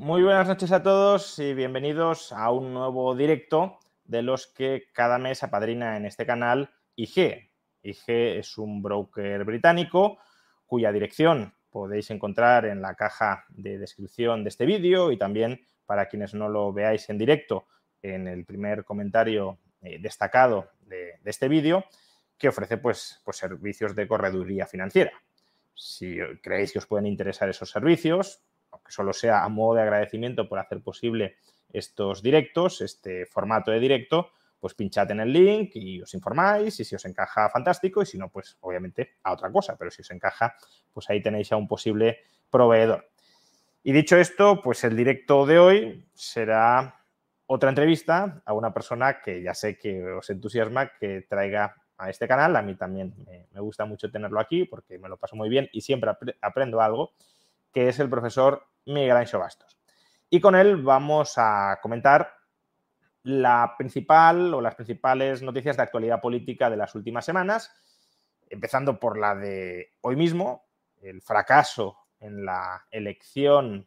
Muy buenas noches a todos y bienvenidos a un nuevo directo de los que cada mes apadrina en este canal IG. IG es un broker británico cuya dirección podéis encontrar en la caja de descripción de este vídeo y también para quienes no lo veáis en directo en el primer comentario eh, destacado de, este vídeo que ofrece pues, pues servicios de correduría financiera. Si creéis que os pueden interesar esos servicios, solo sea a modo de agradecimiento por hacer posible estos directos, este formato de directo, pues pinchad en el link y os informáis y si os encaja, fantástico, y si no, pues obviamente a otra cosa, pero si os encaja, pues ahí tenéis a un posible proveedor. Y dicho esto, pues el directo de hoy será otra entrevista a una persona que ya sé que os entusiasma que traiga a este canal. A mí también me, gusta mucho tenerlo aquí porque me lo paso muy bien y siempre ap aprendo algo, que es el profesor Miguel Ancho Bastos. Y con él vamos a comentar la principal o las principales noticias de actualidad política de las últimas semanas, empezando por la de hoy mismo, el fracaso en la elección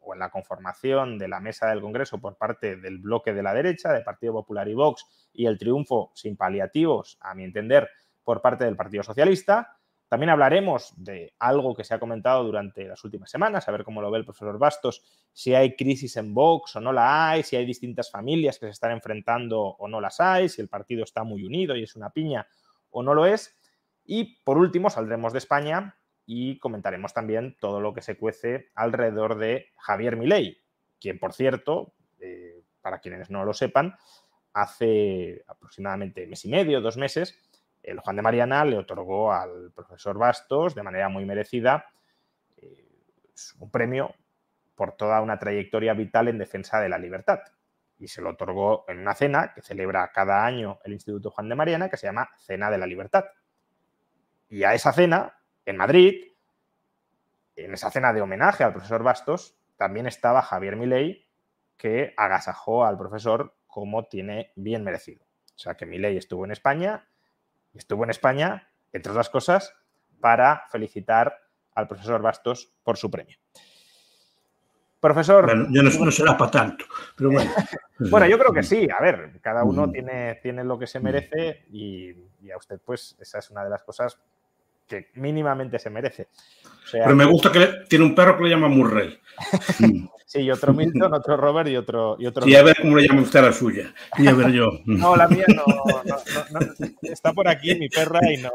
o en la conformación de la mesa del Congreso por parte del bloque de la derecha, de Partido Popular y Vox, y el triunfo sin paliativos, a mi entender, por parte del Partido Socialista. También hablaremos de algo que se ha comentado durante las últimas semanas, a ver cómo lo ve el profesor Bastos, si hay crisis en Vox o no la hay, si hay distintas familias que se están enfrentando o no las hay, si el partido está muy unido y es una piña o no lo es. Y por último, saldremos de España y comentaremos también todo lo que se cuece alrededor de Javier Milei, quien, por cierto, eh, para quienes no lo sepan, hace aproximadamente mes y medio, dos meses, el Juan de Mariana le otorgó al profesor Bastos, de manera muy merecida, eh, un premio por toda una trayectoria vital en defensa de la libertad. Y se lo otorgó en una cena que celebra cada año el Instituto Juan de Mariana, que se llama Cena de la Libertad. Y a esa cena, en Madrid, en esa cena de homenaje al profesor Bastos, también estaba Javier Milei, que agasajó al profesor como tiene bien merecido. O sea que Milei estuvo en España estuvo en España, entre otras cosas, para felicitar al profesor Bastos por su premio. Profesor. Bueno, yo no, no, será para tanto, pero bueno. bueno, yo creo que sí. A ver, cada uno mm. tiene, tiene lo que se merece y, y, a usted, pues, esa es una de las cosas que mínimamente se merece. O sea, pero me gusta que le, tiene un perro que le llama Murray. sí, y otro Milton, otro Robert y otro. Y otro sí, a ver cómo le llama usted a la suya. Y a ver yo. no, la mía no, no, no, Está por aquí mi perra y no,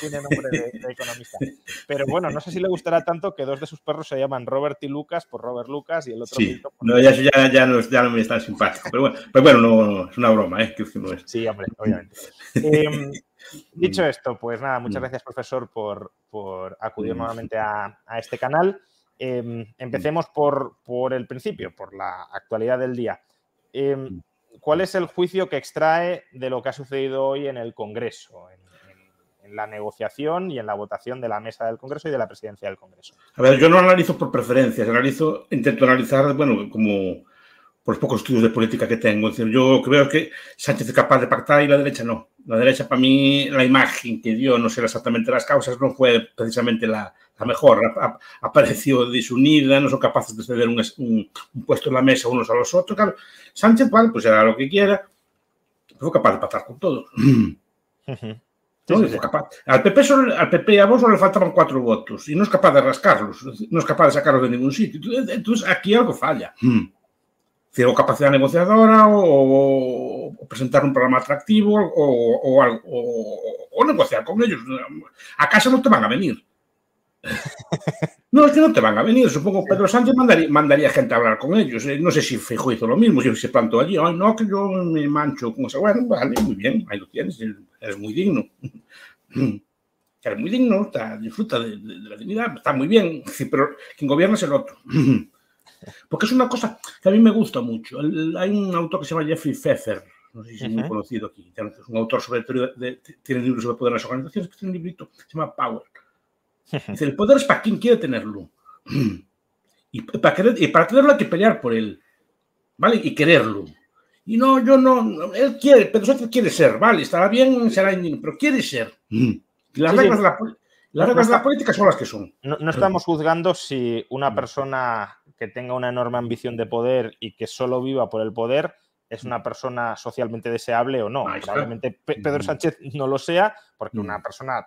tiene nombre de, de, economista. Pero bueno, no sé si le gustará tanto que dos de sus perros se llaman Robert y Lucas por Robert Lucas y el otro sí. Milton. Por no, ya, ya, ya, no, ya no me está simpático. Pero bueno, pero bueno no, es una broma, ¿eh? Que no es. Sí, hombre, obviamente. eh, Dicho esto, pues nada, muchas gracias, profesor, por, por acudir nuevamente a, a este canal. Eh, empecemos por, por, el principio, por la actualidad del día. Eh, ¿Cuál es el juicio que extrae de lo que ha sucedido hoy en el Congreso, en, en, en, la negociación y en la votación de la mesa del Congreso y de la presidencia del Congreso? A ver, yo no analizo por preferencias, analizo, intento analizar, bueno, como por los pocos estudios de política que tengo. Yo creo que Sánchez es capaz de pactar y la derecha no. La derecha, para mí, la imagen que dio, no sé exactamente las causas, no fue precisamente la, la mejor. Ha, apareció desunida, no son capaces de ceder un, un, un, puesto en la mesa unos a los otros. Claro, Sánchez, vale, pues hará lo que quiera, fue capaz de pactar con todos. Uh -huh. Sí, no, sí, sí. Capaz. Al PP, solo, al PP a vos solo le faltaban cuatro votos y no es capaz de rascarlos, no es capaz de sacarlos de ningún sitio. Entonces, aquí algo falla. Mm o capacidad negociadora o, o, presentar un programa atractivo o, o, negociar con ellos. A casa no te van a venir. No, es que no te van a venir. Supongo que Pedro Sánchez mandaría, mandaría, gente a hablar con ellos. No sé si Fijo hizo lo mismo, si se plantó allí. Ay, no, que yo me mancho con eso. Bueno, vale, muy bien, ahí lo tienes. Eres muy digno. que es muy digno, está, disfruta de, de, de, la dignidad, está muy bien, pero quien gobierna es el otro. Porque es una cosa que a mí me gusta mucho. El, hay un autor que se llama Jeffrey Pfeffer, no sé si es muy uh -huh. conocido aquí, es un autor sobre teoría de, tiene libros sobre poder en las organizaciones, tiene un librito, se llama Power. Dice, el poder es para quien quiere tenerlo. Y para, querer, y para tenerlo hay que pelear por él, ¿vale? Y quererlo. Y no, yo no, él quiere, pero Sánchez quiere ser, ¿vale? Estará bien, será pero quiere ser. Y las sí, reglas, sí. De, la, las reglas de la política son las que son. No, no estamos juzgando si una persona que tenga una enorme ambición de poder y que solo viva por el poder es una persona socialmente deseable o no. Probablemente Pedro Sánchez no lo sea, porque una persona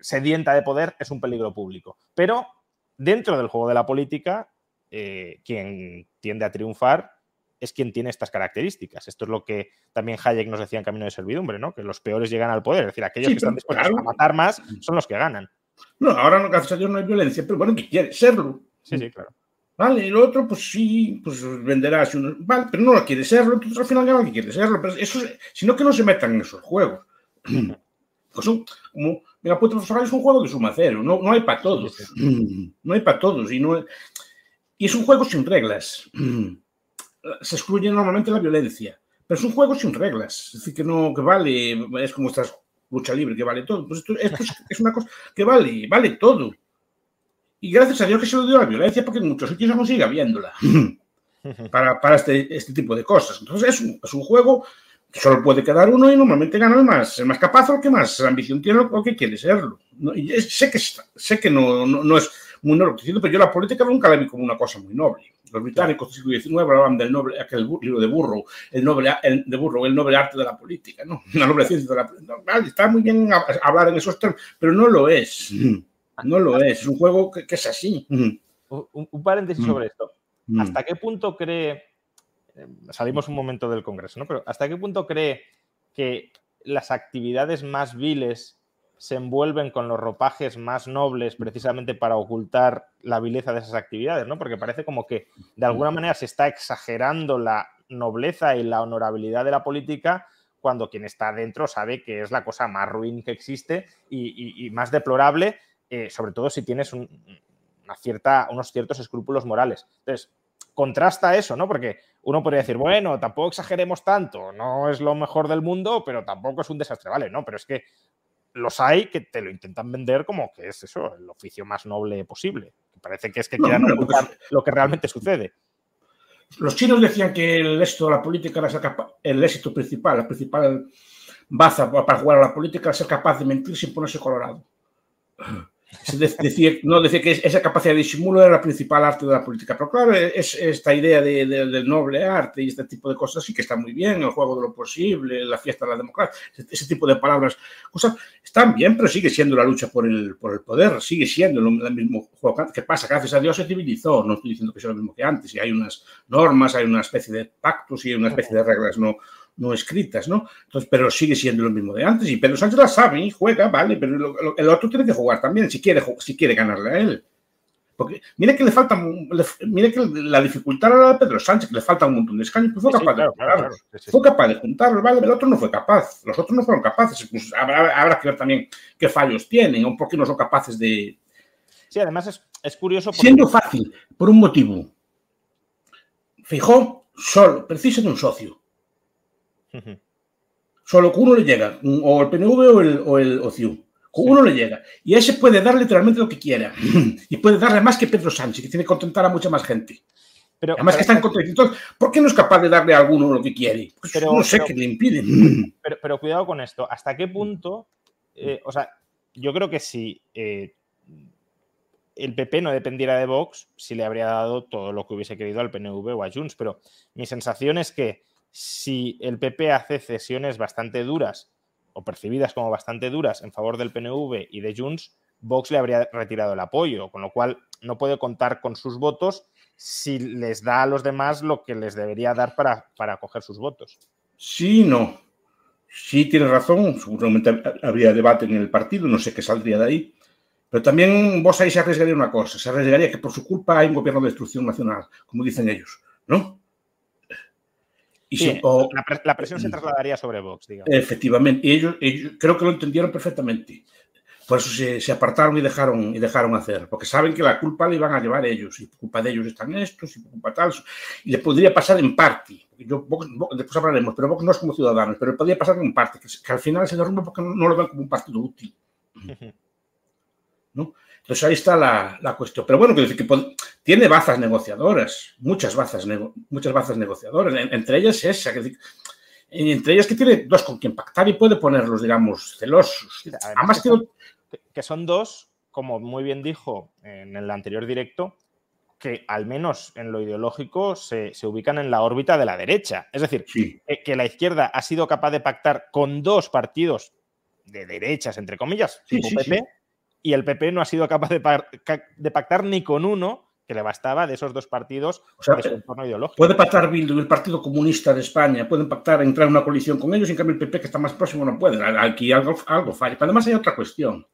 sedienta de poder es un peligro público. Pero dentro del juego de la política, eh, quien tiende a triunfar es quien tiene estas características. Esto es lo que también Hayek nos decía en Camino de Servidumbre, ¿no? que los peores llegan al poder. Es decir, aquellos sí, que están dispuestos claro. a matar más son los que ganan. No, ahora gracias a Dios no hay violencia, pero bueno, que quiere serlo. Sí, sí, claro. Vale, el otro, pues sí, pues venderá, uno, vale, pero no lo quiere serlo, entonces al final gana que quiere serlo. Pero eso, sino que no se metan en esos juegos. Pues son como, mira, pues es un juego de suma cero, no, no hay para todos. No hay para todos. Y, no, y es un juego sin reglas. Se excluye normalmente la violencia, pero es un juego sin reglas. Es decir, que no, que vale, es como esta lucha libre, que vale todo. Pues esto, esto es, es una cosa que vale, vale todo. Y gracias a Dios que se lo dio la violencia, porque en muchos sitios no sigue habiéndola para, para este, este, tipo de cosas. Entonces es un, es un, juego que solo puede quedar uno y normalmente gana el más, el más capaz o el que más ambición tiene o que quiere serlo. Y sé que, sé que no, no, no es muy noble, pero yo la política nunca la vi como una cosa muy noble. Los británicos del siglo XIX hablaban del noble, aquel libro de Burro, el noble, el, de Burro, el noble arte de la política, ¿no? La noble ciencia de la política. No, está muy bien hablar en esos términos, pero no lo es. No lo es, es un juego que, que es así. Un, un paréntesis sobre esto. ¿Hasta qué punto cree, salimos un momento del Congreso, ¿no? Pero ¿hasta qué punto cree que las actividades más viles se envuelven con los ropajes más nobles precisamente para ocultar la vileza de esas actividades, ¿no? Porque parece como que de alguna manera se está exagerando la nobleza y la honorabilidad de la política cuando quien está dentro sabe que es la cosa más ruin que existe y, y, y más deplorable eh, sobre todo si tienes un, una cierta, unos ciertos escrúpulos morales. Entonces, contrasta eso, ¿no? Porque uno podría decir, bueno, tampoco exageremos tanto, no es lo mejor del mundo, pero tampoco es un desastre, ¿vale? No, pero es que los hay que te lo intentan vender como que es eso, el oficio más noble posible. Parece que es que no, quieran no, ocultar lo que realmente sucede. Los chinos decían que el éxito de la política era ser el éxito principal, la principal baza para jugar a la política era ser capaz de mentir sin ponerse colorado. Decía, no, decía que esa capacidad de disimulo era la principal arte de la política. Pero claro, es esta idea de, de, del noble arte y este tipo de cosas sí que está muy bien, el juego de lo posible, la fiesta de la democracia, ese tipo de palabras, cosas están bien, pero sigue siendo la lucha por el, por el poder, sigue siendo el mismo juego. ¿Qué pasa? Gracias a Dios se civilizó, no estoy diciendo que sea lo mismo que antes, y hay unas normas, hay una especie de pactos y hay una especie de reglas no, no escritas, ¿no? Entonces, pero sigue siendo lo mismo de antes y Pedro Sánchez la sabe y juega, vale, pero lo, lo, el otro tiene que jugar también si quiere, si quiere ganarle a él. Porque mire que le falta, le, mire que la dificultad a Pedro Sánchez, que le falta un montón de escaños, pues fue capaz sí, claro, de juntarlos. Claro, claro, sí, fue capaz de juntarlos, ¿vale? El otro no fue capaz, los otros no fueron capaces. Pues habrá, habrá que ver también qué fallos tienen o por qué no son capaces de. Sí, además es, es curioso. Porque... Siendo fácil, por un motivo. Fijó solo, precisa de un socio. Uh -huh. Solo que uno le llega, o el PNV o el, o el o CIU. Con sí. uno le llega. Y ese puede dar literalmente lo que quiera. y puede darle más que Pedro Sánchez, que tiene que contentar a mucha más gente. Pero, Además que están. Entonces, ¿por qué no es capaz de darle a alguno lo que quiere? Pues pero, no sé qué le impide. Pero, pero, cuidado con esto. ¿Hasta qué punto? Eh, o sea, yo creo que si eh, el PP no dependiera de Vox, sí le habría dado todo lo que hubiese querido al PNV o a Junts. Pero mi sensación es que si el PP hace cesiones bastante duras o percibidas como bastante duras en favor del PNV y de Junts, Vox le habría retirado el apoyo, con lo cual no puede contar con sus votos si les da a los demás lo que les debería dar para, para coger sus votos. Sí, no. Sí, tiene razón. Seguramente habría debate en el partido, no sé qué saldría de ahí. Pero también vos ahí se arriesgaría una cosa. Se arriesgaría que por su culpa hay un gobierno de destrucción nacional, como dicen ellos, ¿no? Y sí, o, la, la, presión se trasladaría sobre Vox, digamos. Efectivamente, y ellos, ellos, creo que lo entendieron perfectamente. Por eso se, se, apartaron y dejaron, y dejaron hacer, porque saben que la culpa la iban a llevar ellos, y por culpa de ellos están estos, y por culpa tal, y le podría pasar en parte. Yo, Vox, después hablaremos, pero Vox no es como ciudadanos, pero podría pasar en parte, que, que al final se derrumba porque no, no, lo ven como un partido útil. ¿no? Entonces ahí está la, la cuestión. Pero bueno, quiero decir que tiene bazas negociadoras, muchas bazas, nego, muchas bazas negociadoras, en, entre ellas esa, que, entre ellas que tiene dos con quien pactar y puede ponerlos, digamos, celosos. Además, Además que, son, que son dos, como muy bien dijo en el anterior directo, que al menos en lo ideológico se, se, ubican en la órbita de la derecha. Es decir, sí. que, que, la izquierda ha sido capaz de pactar con dos partidos de derechas, entre comillas, sí, tipo sí, PP, y el PP no ha sido capaz de, de, pactar ni con uno que le bastaba de esos dos partidos o sea, de su entorno ideológico. Puede pactar Bildu y el Partido Comunista de España, pueden pactar, entrar en una coalición con ellos, en cambio el PP, que está más próximo, no puede. Aquí algo, algo falla. Pero además hay otra cuestión,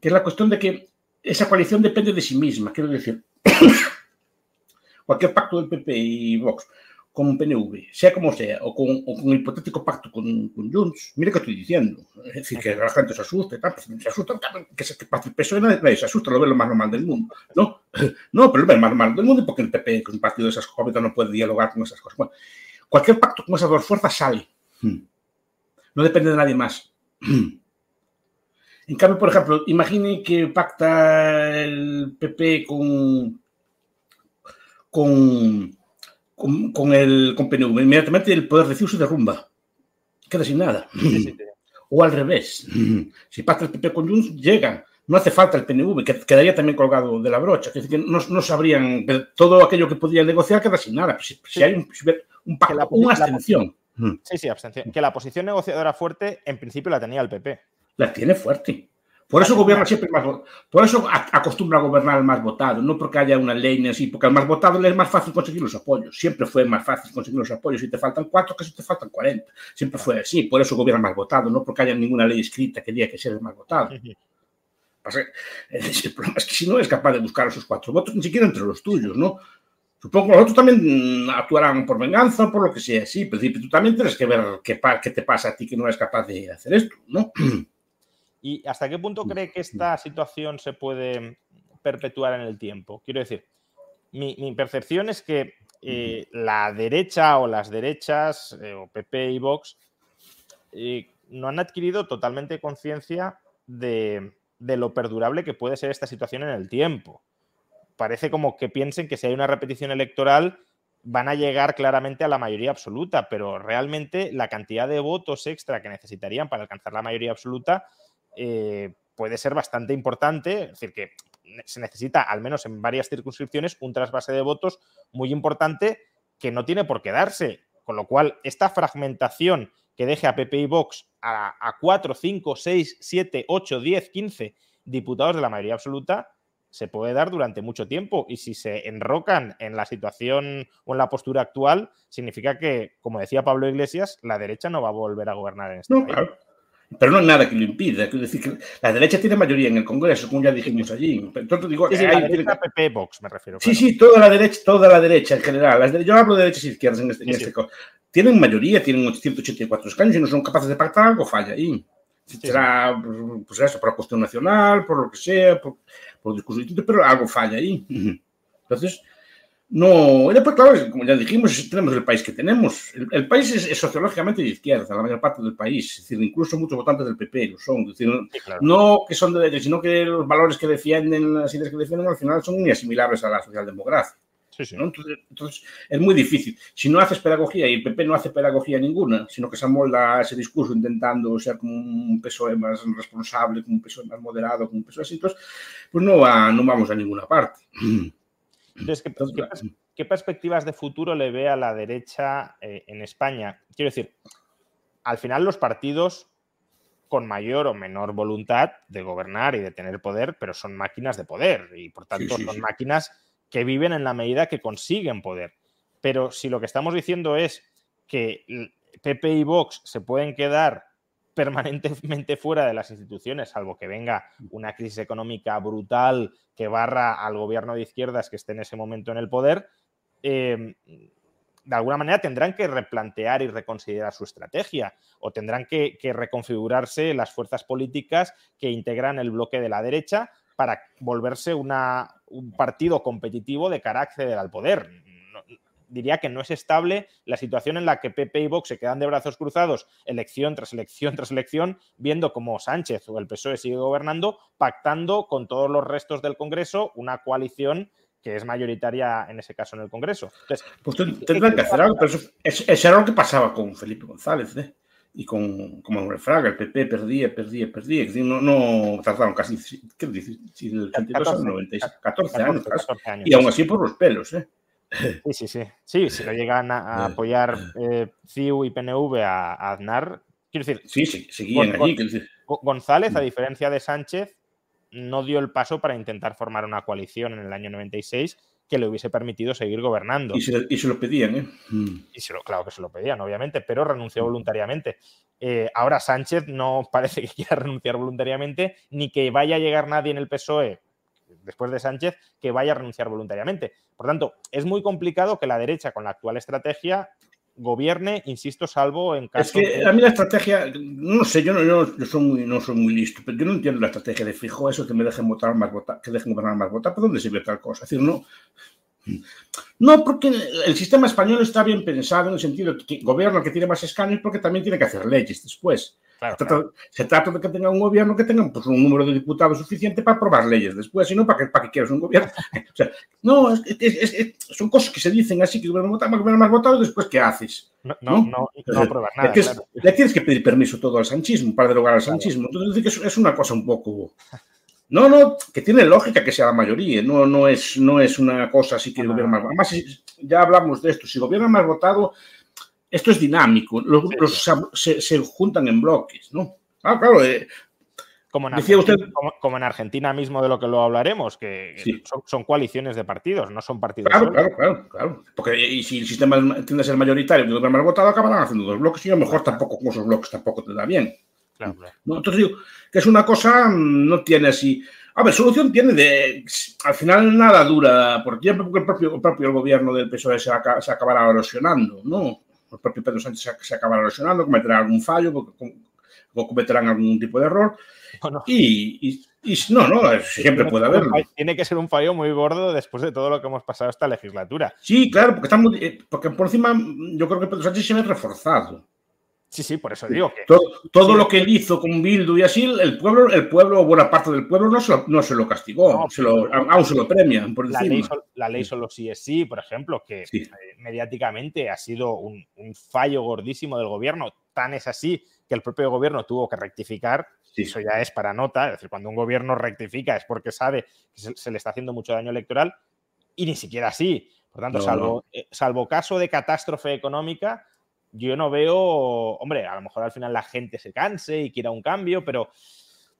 que es la cuestión de que esa coalición depende de sí misma. Quiero decir, cualquier pacto del PP y Vox con PNV, sea como sea, o con, o con el hipotético pacto con, con, Junts, mire que estoy diciendo. Es decir, que la gente se asuste, tal, pues se asusta, que, se, que el PSOE nadie se asusta, lo ve lo más normal del mundo. No, no pero lo ve lo más normal del mundo porque el PP, es un partido de esas jóvenes, no puede dialogar con esas cosas. Cualquier pacto con esas dos fuerzas sale. No depende de nadie más. En cambio, por ejemplo, imagine que pacta el PP con. con con, con, el con PNV, inmediatamente el poder de se derrumba. Queda sin nada. Sí, sí, sí. O al revés. Si pacta el PP con Junts, llegan. No hace falta el PNV, que quedaría también colgado de la brocha. Es decir, que no, no sabrían, todo aquello que podían negociar queda sin nada. Si, si hay un, un pacto, la, una abstención. Sí, sí, abstención. Que la posición negociadora fuerte, en principio, la tenía el PP. La tiene fuerte. Por eso gobierna siempre más. Por eso acostumbra a gobernar el más votado, no porque haya una ley ni así, porque al más votado le es más fácil conseguir los apoyos. Siempre fue más fácil conseguir los apoyos. Si te faltan cuatro, que si te faltan cuarenta. Siempre fue así. Por eso gobierna más votado, no porque haya ninguna ley escrita que diga que sea el más votado. El problema es que si no es capaz de buscar esos cuatro votos, ni siquiera entre los tuyos, ¿no? Supongo que los otros también actuarán por venganza o por lo que sea, sí, pero tú también tienes que ver qué, qué te pasa a ti que no eres capaz de hacer esto, ¿no? ¿Y hasta qué punto cree que esta situación se puede perpetuar en el tiempo? Quiero decir, mi, mi percepción es que eh, la derecha o las derechas, eh, o PP y Vox, eh, no han adquirido totalmente conciencia de, de, lo perdurable que puede ser esta situación en el tiempo. Parece como que piensen que si hay una repetición electoral van a llegar claramente a la mayoría absoluta, pero realmente la cantidad de votos extra que necesitarían para alcanzar la mayoría absoluta eh, puede ser bastante importante, es decir, que se necesita, al menos en varias circunscripciones, un trasvase de votos muy importante que no tiene por qué darse. Con lo cual, esta fragmentación que deje a PP y Vox a, a 4, 5, 6, 7, 8, 10, 15 diputados de la mayoría absoluta se puede dar durante mucho tiempo y si se enrocan en la situación o en la postura actual, significa que, como decía Pablo Iglesias, la derecha no va a volver a gobernar en este no, país. Claro. Pero no hay nada que lo impida. Quiero decir que la derecha tiene mayoría en el Congreso, como ya dijimos allí. Entonces, digo, sí, sí, la derecha PP Vox, me refiero. Sí, claro. sí, toda la derecha, toda la derecha en general. Las de, yo hablo de derechas y izquierdas en este, sí, en este caso. Tienen mayoría, tienen 184 escaños y no son capaces de pactar algo, falla ahí. Será, pues eso, por la cuestión nacional, por lo que sea, por, por discurso distinto, pero algo falla ahí. Entonces, no, y después, claro, como ya dijimos, tenemos el país que tenemos. El, el país es, es, sociológicamente de izquierda, la mayor parte del país. Es decir, incluso muchos votantes del PP lo son. Es decir, sí, claro. no que son de derecha, sino que los valores que defienden, las ideas que defienden, al final son muy asimilables a la socialdemocracia. Sí, sí. ¿no? Entonces, entonces, es muy difícil. Si no haces pedagogía y el PP no hace pedagogía ninguna, sino que se amolda ese discurso intentando ser como un PSOE más responsable, como un PSOE más moderado, como un PSOE así, entonces, pues no, va, no vamos a ninguna parte. Entonces, ¿qué, ¿qué, ¿qué, perspectivas de futuro le ve a la derecha eh, en España? Quiero decir, al final los partidos con mayor o menor voluntad de gobernar y de tener poder, pero son máquinas de poder y por tanto sí, sí, son sí. máquinas que viven en la medida que consiguen poder. Pero si lo que estamos diciendo es que PP y Vox se pueden quedar permanentemente fuera de las instituciones, salvo que venga una crisis económica brutal que barra al gobierno de izquierdas que esté en ese momento en el poder, eh, de alguna manera tendrán que replantear y reconsiderar su estrategia o tendrán que, reconfigurarse las fuerzas políticas que integran el bloque de la derecha para volverse un partido competitivo de cara a acceder al poder diría que no es estable la situación en la que PP y Vox se quedan de brazos cruzados elección tras elección tras elección, viendo cómo Sánchez o el PSOE sigue gobernando, pactando con todos los restos del Congreso una coalición que es mayoritaria en ese caso en el Congreso. Entonces, pues tendrán que hacer algo, pero eso, eso, era lo que pasaba con Felipe González ¿eh? y con, con Manuel Fraga. El PP perdía, perdía, perdía. No, no tardaron casi, ¿qué dices? 14, 14, años, 14 años, Y aún así por los pelos. ¿eh? Sí, sí, sí. Sí, si lo llegan a, apoyar eh, CIU y PNV a, Aznar, quiero decir. Sí, sí, seguían allí. González, a mm. diferencia de Sánchez, no dio el paso para intentar formar una coalición en el año 96 que le hubiese permitido seguir gobernando. Y se, lo pedían, ¿eh? Mm. Y se lo, claro que se lo pedían, obviamente, pero renunció mm. voluntariamente. Eh, ahora Sánchez no parece que quiera renunciar voluntariamente, ni que vaya a llegar nadie en el PSOE después de Sánchez que vaya a renunciar voluntariamente. Por tanto, es muy complicado que la derecha con la actual estrategia gobierne, insisto, salvo en caso. Es que a mí la estrategia, no sé, yo no, soy muy, no soy muy listo, pero yo no entiendo la estrategia de fijo, eso que me dejen votar más votar, que dejen gobernar más votar, ¿para dónde sirve tal cosa? Es decir, no. No, porque el sistema español está bien pensado en el sentido que gobierno que tiene más escaños porque también tiene que hacer leyes después se, trata, de que tenga un gobierno que tenga pues, un número de diputados suficiente para aprobar leyes después, sino para que, para que quieras un gobierno. o sea, no, son cosas que se dicen así, que el gobierno más votado, después ¿qué haces? No, no, no, no nada. Le tienes que pedir permiso todo al sanchismo para derogar al sanchismo. Entonces, es, es una cosa un poco... No, no, que tiene lógica que sea la mayoría, no, no, es, no es una cosa así que el gobierno más. Además, ya hablamos de esto, si el gobierno más votado, esto es dinámico, los grupos se, juntan en bloques, ¿no? Ah, claro. Eh, como, en usted... como, en Argentina mismo de lo que lo hablaremos, que son, coaliciones de partidos, no son partidos. Claro, claro, claro, claro. Porque y si el sistema tiende a ser mayoritario y el más votado, acabarán haciendo dos bloques y a lo mejor tampoco con esos bloques tampoco te da bien. Claro, Entonces digo que es una cosa, mm, no tiene así. A ver, solución tiene de. Al final nada dura por tiempo, porque el propio, el propio gobierno del PSOE se, se acabará erosionando, ¿no? El propio Pedro Sánchez se, acabará lesionando, cometerá algún fallo o cometerán algún tipo de error. Y, no, no, siempre puede haberlo. Tiene que ser un fallo muy gordo después de todo lo que hemos pasado esta legislatura. Sí, claro, porque, estamos, eh, porque por encima yo creo que Pedro Sánchez se ve reforzado. Sí, sí, por eso digo que. Todo, lo que él hizo con Bildu y así, el pueblo, el pueblo, buena parte del pueblo no se lo, no se lo castigó, se lo, aún se lo premian por la Ley, la ley solo sí es sí, por ejemplo, que eh, mediáticamente ha sido un, fallo gordísimo del gobierno. Tan es así que el propio gobierno tuvo que rectificar. Eso ya es para nota. Es decir, cuando un gobierno rectifica es porque sabe que se, le está haciendo mucho daño electoral y ni siquiera así. Por tanto, salvo, eh, salvo caso de catástrofe económica yo no veo, hombre, a lo mejor al final la gente se canse y quiera un cambio, pero,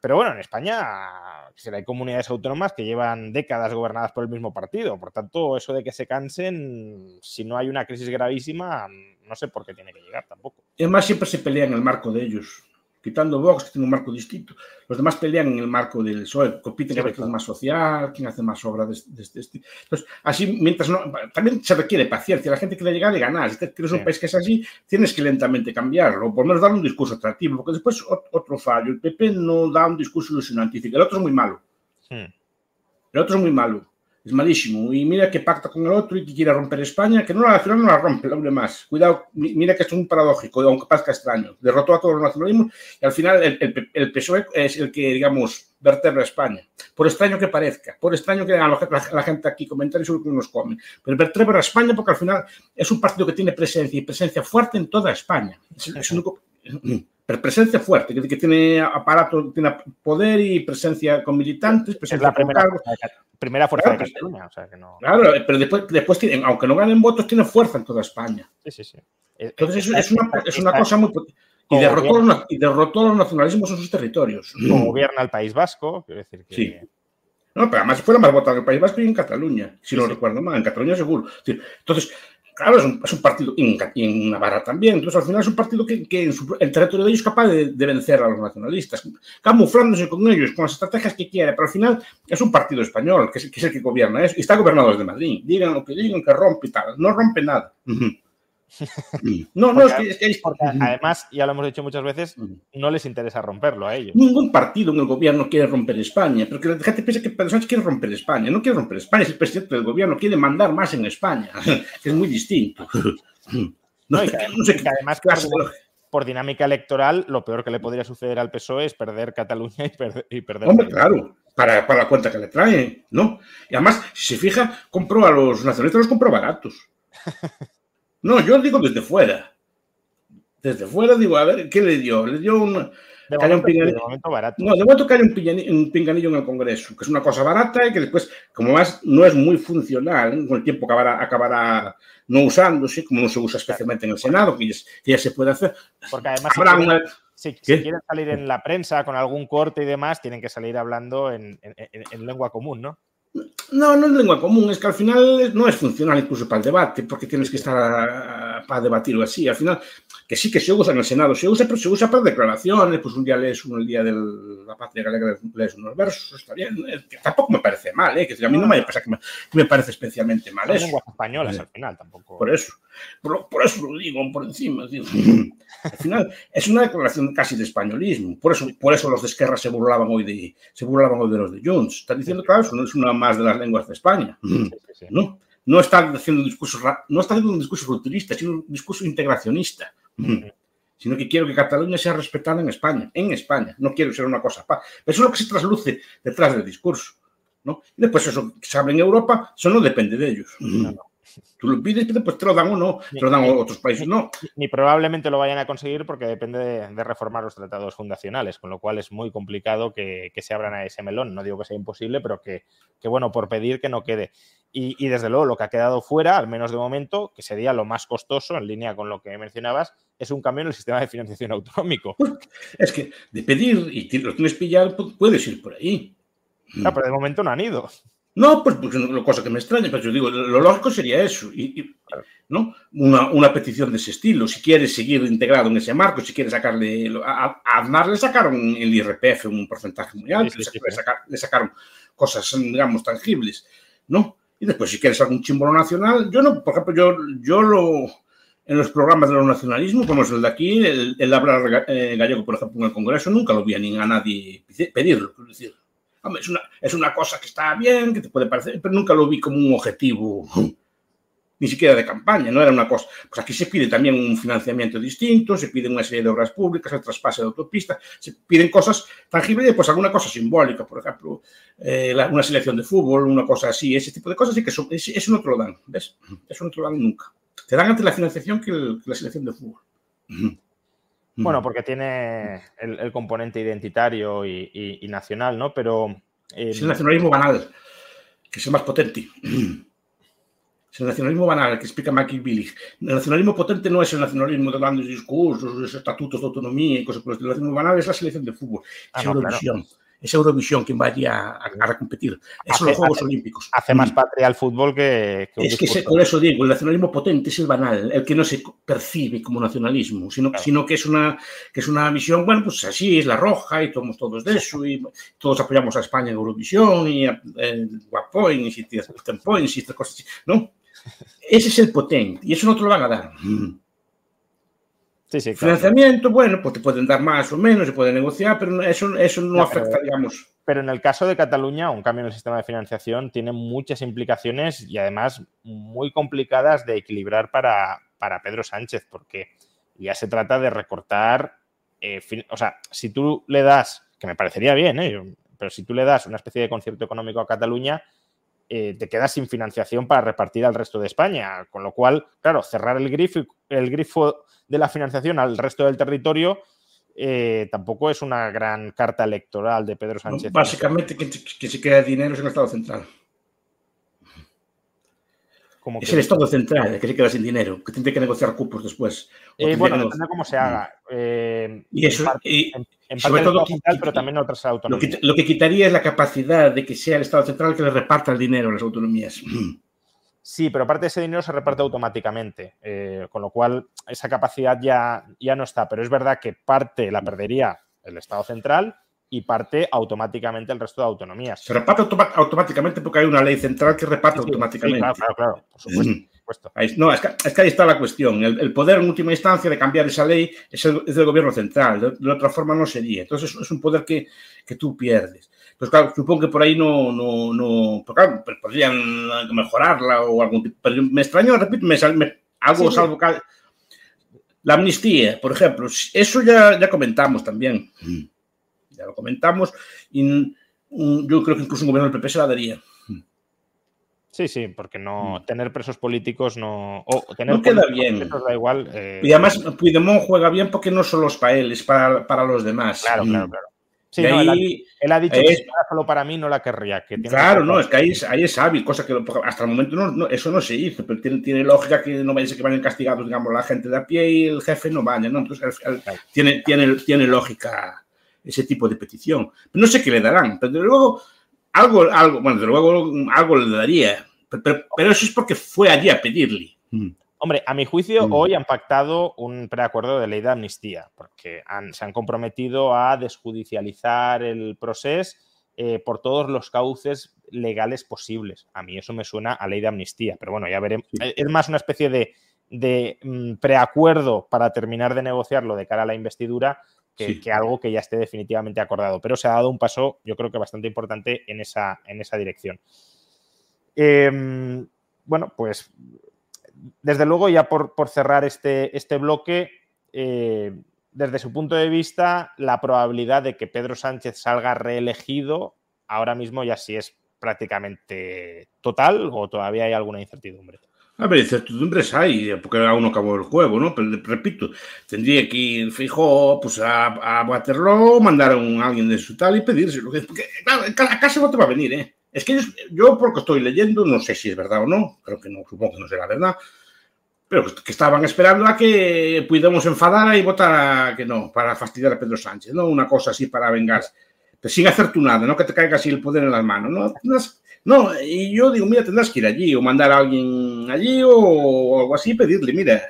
pero bueno, en España hay comunidades autónomas que llevan décadas gobernadas por el mismo partido. Por tanto, eso de que se cansen, si no hay una crisis gravísima, no sé por qué tiene que llegar tampoco. Es más, siempre se pelea en el marco de ellos quitando Vox, que tiene un marco distinto. Los demás pelean en el marco del PSOE, compiten a ver quién es más social, quién hace más obra de, este. Entonces, así, mientras no. También se requiere paciencia. La gente quiere llegar y ganar. Si tienes un país que es así, tienes que lentamente cambiarlo, o por lo menos dar un discurso atractivo, porque después otro fallo. El PP no da un discurso ilusionante. El otro es muy malo. El otro es muy malo es malísimo. Y mira que pacta con el otro y que quiere romper España, que no la, no la rompe, la más. Cuidado, mira que es un paradójico, aunque parezca extraño. Derrotó a todos los nacionalismos y al final el, el, PSOE es el que, digamos, vertebra España. Por extraño que parezca, por extraño que la, la, gente aquí comentarios sobre que nos come. Pero vertebra España porque al final es un partido que tiene presencia y presencia fuerte en toda España. Es, presencia fuerte, que, tiene aparato, tiene poder y presencia con militantes, presencia es la primera, primera fuerza de Cataluña. Claro, pero después, después tienen, aunque no ganen votos, tiene fuerza en toda España. Sí, sí, sí. Entonces es, una, es una cosa muy... Y derrotó, los, y derrotó los nacionalismos en sus territorios. Como gobierna el País Vasco, quiero decir que... Sí. No, pero además fue la más votada en el País Vasco y en Cataluña, si no recuerdo mal, en Cataluña seguro. Entonces, Claro, es un, partido, y en, Navarra también, entonces al final es un partido que, en el territorio de ellos es capaz de, vencer a los nacionalistas, camuflándose con ellos, con las estrategias que quiere, pero al final es un partido español, que es, el que gobierna, y está gobernado desde Madrid, digan lo que digan, que rompe y tal, no rompe nada. No, no, es que, es que además, ya lo hemos dicho muchas veces, no les interesa romperlo a ellos. Ningún partido en el gobierno quiere romper España, pero que la gente piensa que Pedro Sánchez quiere romper España. No quiere romper España, es el presidente del gobierno, quiere mandar más en España, que es muy distinto. No, sé, que además, por dinámica electoral, lo peor que le podría suceder al PSOE es perder Cataluña y, perder. Hombre, claro, para, la cuenta que le traen, ¿no? Y además, si se fija, compró a los nacionalistas, los compró baratos. No, yo digo desde fuera. Desde fuera digo, a ver, ¿qué le dio? Le dio un. De momento, barato. No, de momento que un, pinganillo en el Congreso, que es una cosa barata y que después, como más no es muy funcional, con el tiempo acabará, acabará no usándose, como no se usa especialmente en el Senado, que ya, se puede hacer. Porque además, si, quieren, salir en la prensa con algún corte y demás, tienen que salir hablando en, lengua común, ¿no? No, no es lengua común, es que al final non é funcional incluso para el debate, porque tienes que estar a, a, para debatirlo así. Al final, que sí que se usa en el Senado, se usa, pero se usa para declaraciones, pues un día lees uno el día de la patria galega, lees unos versos, está bien, tampoco me parece mal, ¿eh? que a mí no me pasa que me, parece especialmente mal Son lenguas españolas al final, tampoco. Por eso, por, eso lo digo por encima. al final es una declaración casi de españolismo, por eso, por eso los de Esquerra se burlaban hoy de, se burlaban hoy de los de Junts. Están diciendo, claro, eso no es una más de las lenguas de España, ¿no? No está haciendo un discurso, no está haciendo un discurso futurista, sino un discurso integracionista sino que quiero que Cataluña sea respetada en España, en España, no quiero ser una cosa. Eso es lo que se trasluce detrás del discurso. ¿no? Y después eso que se habla en Europa, eso no depende de ellos. Tú lo pides, pero pues te lo dan o no, te lo dan otros países, no. Ni, probablemente lo vayan a conseguir porque depende de, reformar los tratados fundacionales, con lo cual es muy complicado que, se abran a ese melón. No digo que sea imposible, pero que, bueno, por pedir que no quede. Y, desde luego lo que ha quedado fuera, al menos de momento, que sería lo más costoso en línea con lo que mencionabas, es un cambio en el sistema de financiación autonómico. Es que de pedir y lo tienes pillado, puedes ir por ahí. Ah, pero de momento no han ido. No, pues, pues lo cosa que me extraña, pero yo digo, lo lógico sería eso, y, ¿no? Una, una, petición de ese estilo. Si quieres seguir integrado en ese marco, si quieres sacarle. A, Aznar le sacaron el IRPF un porcentaje muy alto, le, sacaron cosas, digamos, tangibles, ¿no? Y después, si quieres algún símbolo nacional, yo no, por ejemplo, yo, yo lo. En los programas de los nacionalismos, como es el de aquí, el, el hablar eh, gallego, por ejemplo, en el Congreso, nunca lo vi a, ni a nadie pedirlo. Es decir, es una, es una cosa que está bien, que te puede parecer, pero nunca lo vi como un objetivo, ni siquiera de campaña, no era una cosa. Pues aquí se pide también un financiamiento distinto, se piden una serie de obras públicas, el traspase de autopistas, se piden cosas tangibles y pues alguna cosa simbólica, por ejemplo, eh, una selección de fútbol, una cosa así, ese tipo de cosas, y que eso, eso no te lo dan, ¿ves? Eso no te lo dan nunca. Te dan antes la financiación que, la selección de fútbol. Bueno, porque tiene el, componente identitario y, nacional, ¿no? Pero. es el nacionalismo banal, que es el más potente. Es el nacionalismo banal que explica Mackie Billig. El nacionalismo potente no es el nacionalismo de grandes discursos, estatutos de autonomía y cosas por el El nacionalismo banal es la selección de fútbol, ah, es Eurovisión es Eurovisión quien vaya a, a competir. Esos son los Juegos Olímpicos. Hace más patria al fútbol que. es que por eso digo, el nacionalismo potente es el banal, el que no se percibe como nacionalismo, sino, sino que, es una, que es una visión, bueno, pues así es la roja y somos todos de eso y todos apoyamos a España en Eurovisión y a, Guapoin y Points y estas cosas así, ¿no? Ese es el potente y eso no te lo van a dar. Financiamiento, bueno, pues te pueden dar más o menos, se puede negociar, pero eso, eso no, afecta, digamos. Pero en el caso de Cataluña, un cambio en el sistema de financiación tiene muchas implicaciones y además muy complicadas de equilibrar para, para Pedro Sánchez, porque ya se trata de recortar, eh, o sea, si tú le das, que me parecería bien, ¿eh? pero si tú le das una especie de concierto económico a Cataluña, eh, te quedas sin financiación para repartir al resto de España. Con lo cual, claro, cerrar el grifo, el grifo de la financiación al resto del territorio eh, tampoco es una gran carta electoral de Pedro Sánchez. básicamente, que, que se queda dinero es el Estado central es el Estado central el que se queda sin dinero, que tiene que negociar cupos después. Eh, bueno, depende de cómo se haga. Eh, y eso, en sobre todo, central, pero también otras autonomías. Lo que, quitaría es la capacidad de que sea el Estado central el que le reparta el dinero a las autonomías. Sí, pero parte de ese dinero se reparte automáticamente, eh, con lo cual esa capacidad ya, ya no está. Pero es verdad que parte la perdería el Estado central y parte automáticamente el resto de autonomías. Se reparte automáticamente porque hay una ley central que reparte automáticamente. claro, claro, por supuesto. no, es que, ahí está la cuestión. El, poder en última instancia de cambiar esa ley es, el, del gobierno central. De, otra forma no sería. Entonces es un poder que, que tú pierdes. Pues claro, supongo que por ahí no, no, no claro, pues podrían mejorarla o algún tipo. Pero me extraño, repito, me, me algo salvo la amnistía, por ejemplo, eso ya, ya comentamos también. Ya lo comentamos y yo creo que incluso un gobierno del PP se la daría. Sí, sí, porque no mm. tener presos políticos no. O tener no queda bien. Da igual. Eh, y además, Puigdemont juega bien porque no solo es para él, es para, para los demás. Claro, claro, claro. Sí, no, él, ha, dicho que si solo para mí no la querría. Que claro, no, es que ahí es, ahí es hábil, cosa que hasta el momento no, eso no se hizo, pero tiene, tiene lógica que no vaya a ser que vayan castigados, digamos, la gente de a pie y el jefe no vaya, ¿no? Entonces, tiene, tiene, tiene lógica ese tipo de petición. No sé qué le darán, pero desde luego algo, algo, bueno, desde luego algo le daría, pero, pero, eso es porque fue allí a pedirle. Mm. Hombre, a mi juicio, mm. hoy han pactado un preacuerdo de ley de amnistía, porque se han comprometido a desjudicializar el proceso eh, por todos los cauces legales posibles. A mí eso me suena a ley de amnistía, pero bueno, ya veremos. Es más una especie de, de mm, preacuerdo para terminar de negociarlo de cara a la investidura que, algo que ya esté definitivamente acordado. Pero se ha dado un paso, yo creo que bastante importante en esa, en esa dirección. Em, bueno, pues desde luego, ya por, cerrar este, este bloque, eh, desde su punto de vista, la probabilidad de que Pedro Sánchez salga reelegido ahora mismo ya sí es prácticamente total o todavía hay alguna incertidumbre. A ver, incertidumbres hay, porque aún no acabó el juego, ¿no? Pero repito, tendría que ir fijo pues, a, a Waterloo, mandar a, un, alguien de su tal y pedírselo. Porque, claro, a casa no te va a venir, ¿eh? Es que yo, por lo que estoy leyendo, no sé si es verdad o no, creo que no, supongo que no será verdad, pero que estaban esperando a que pudiéramos enfadar y votar que no, para fastidiar a Pedro Sánchez, ¿no? Una cosa así para vengarse. Pero sin hacer tú nada, no que te caiga así el poder en las manos, ¿no? No, y yo digo, mira, tendrás que ir allí o mandar a alguien allí o algo así, pedirle, mira,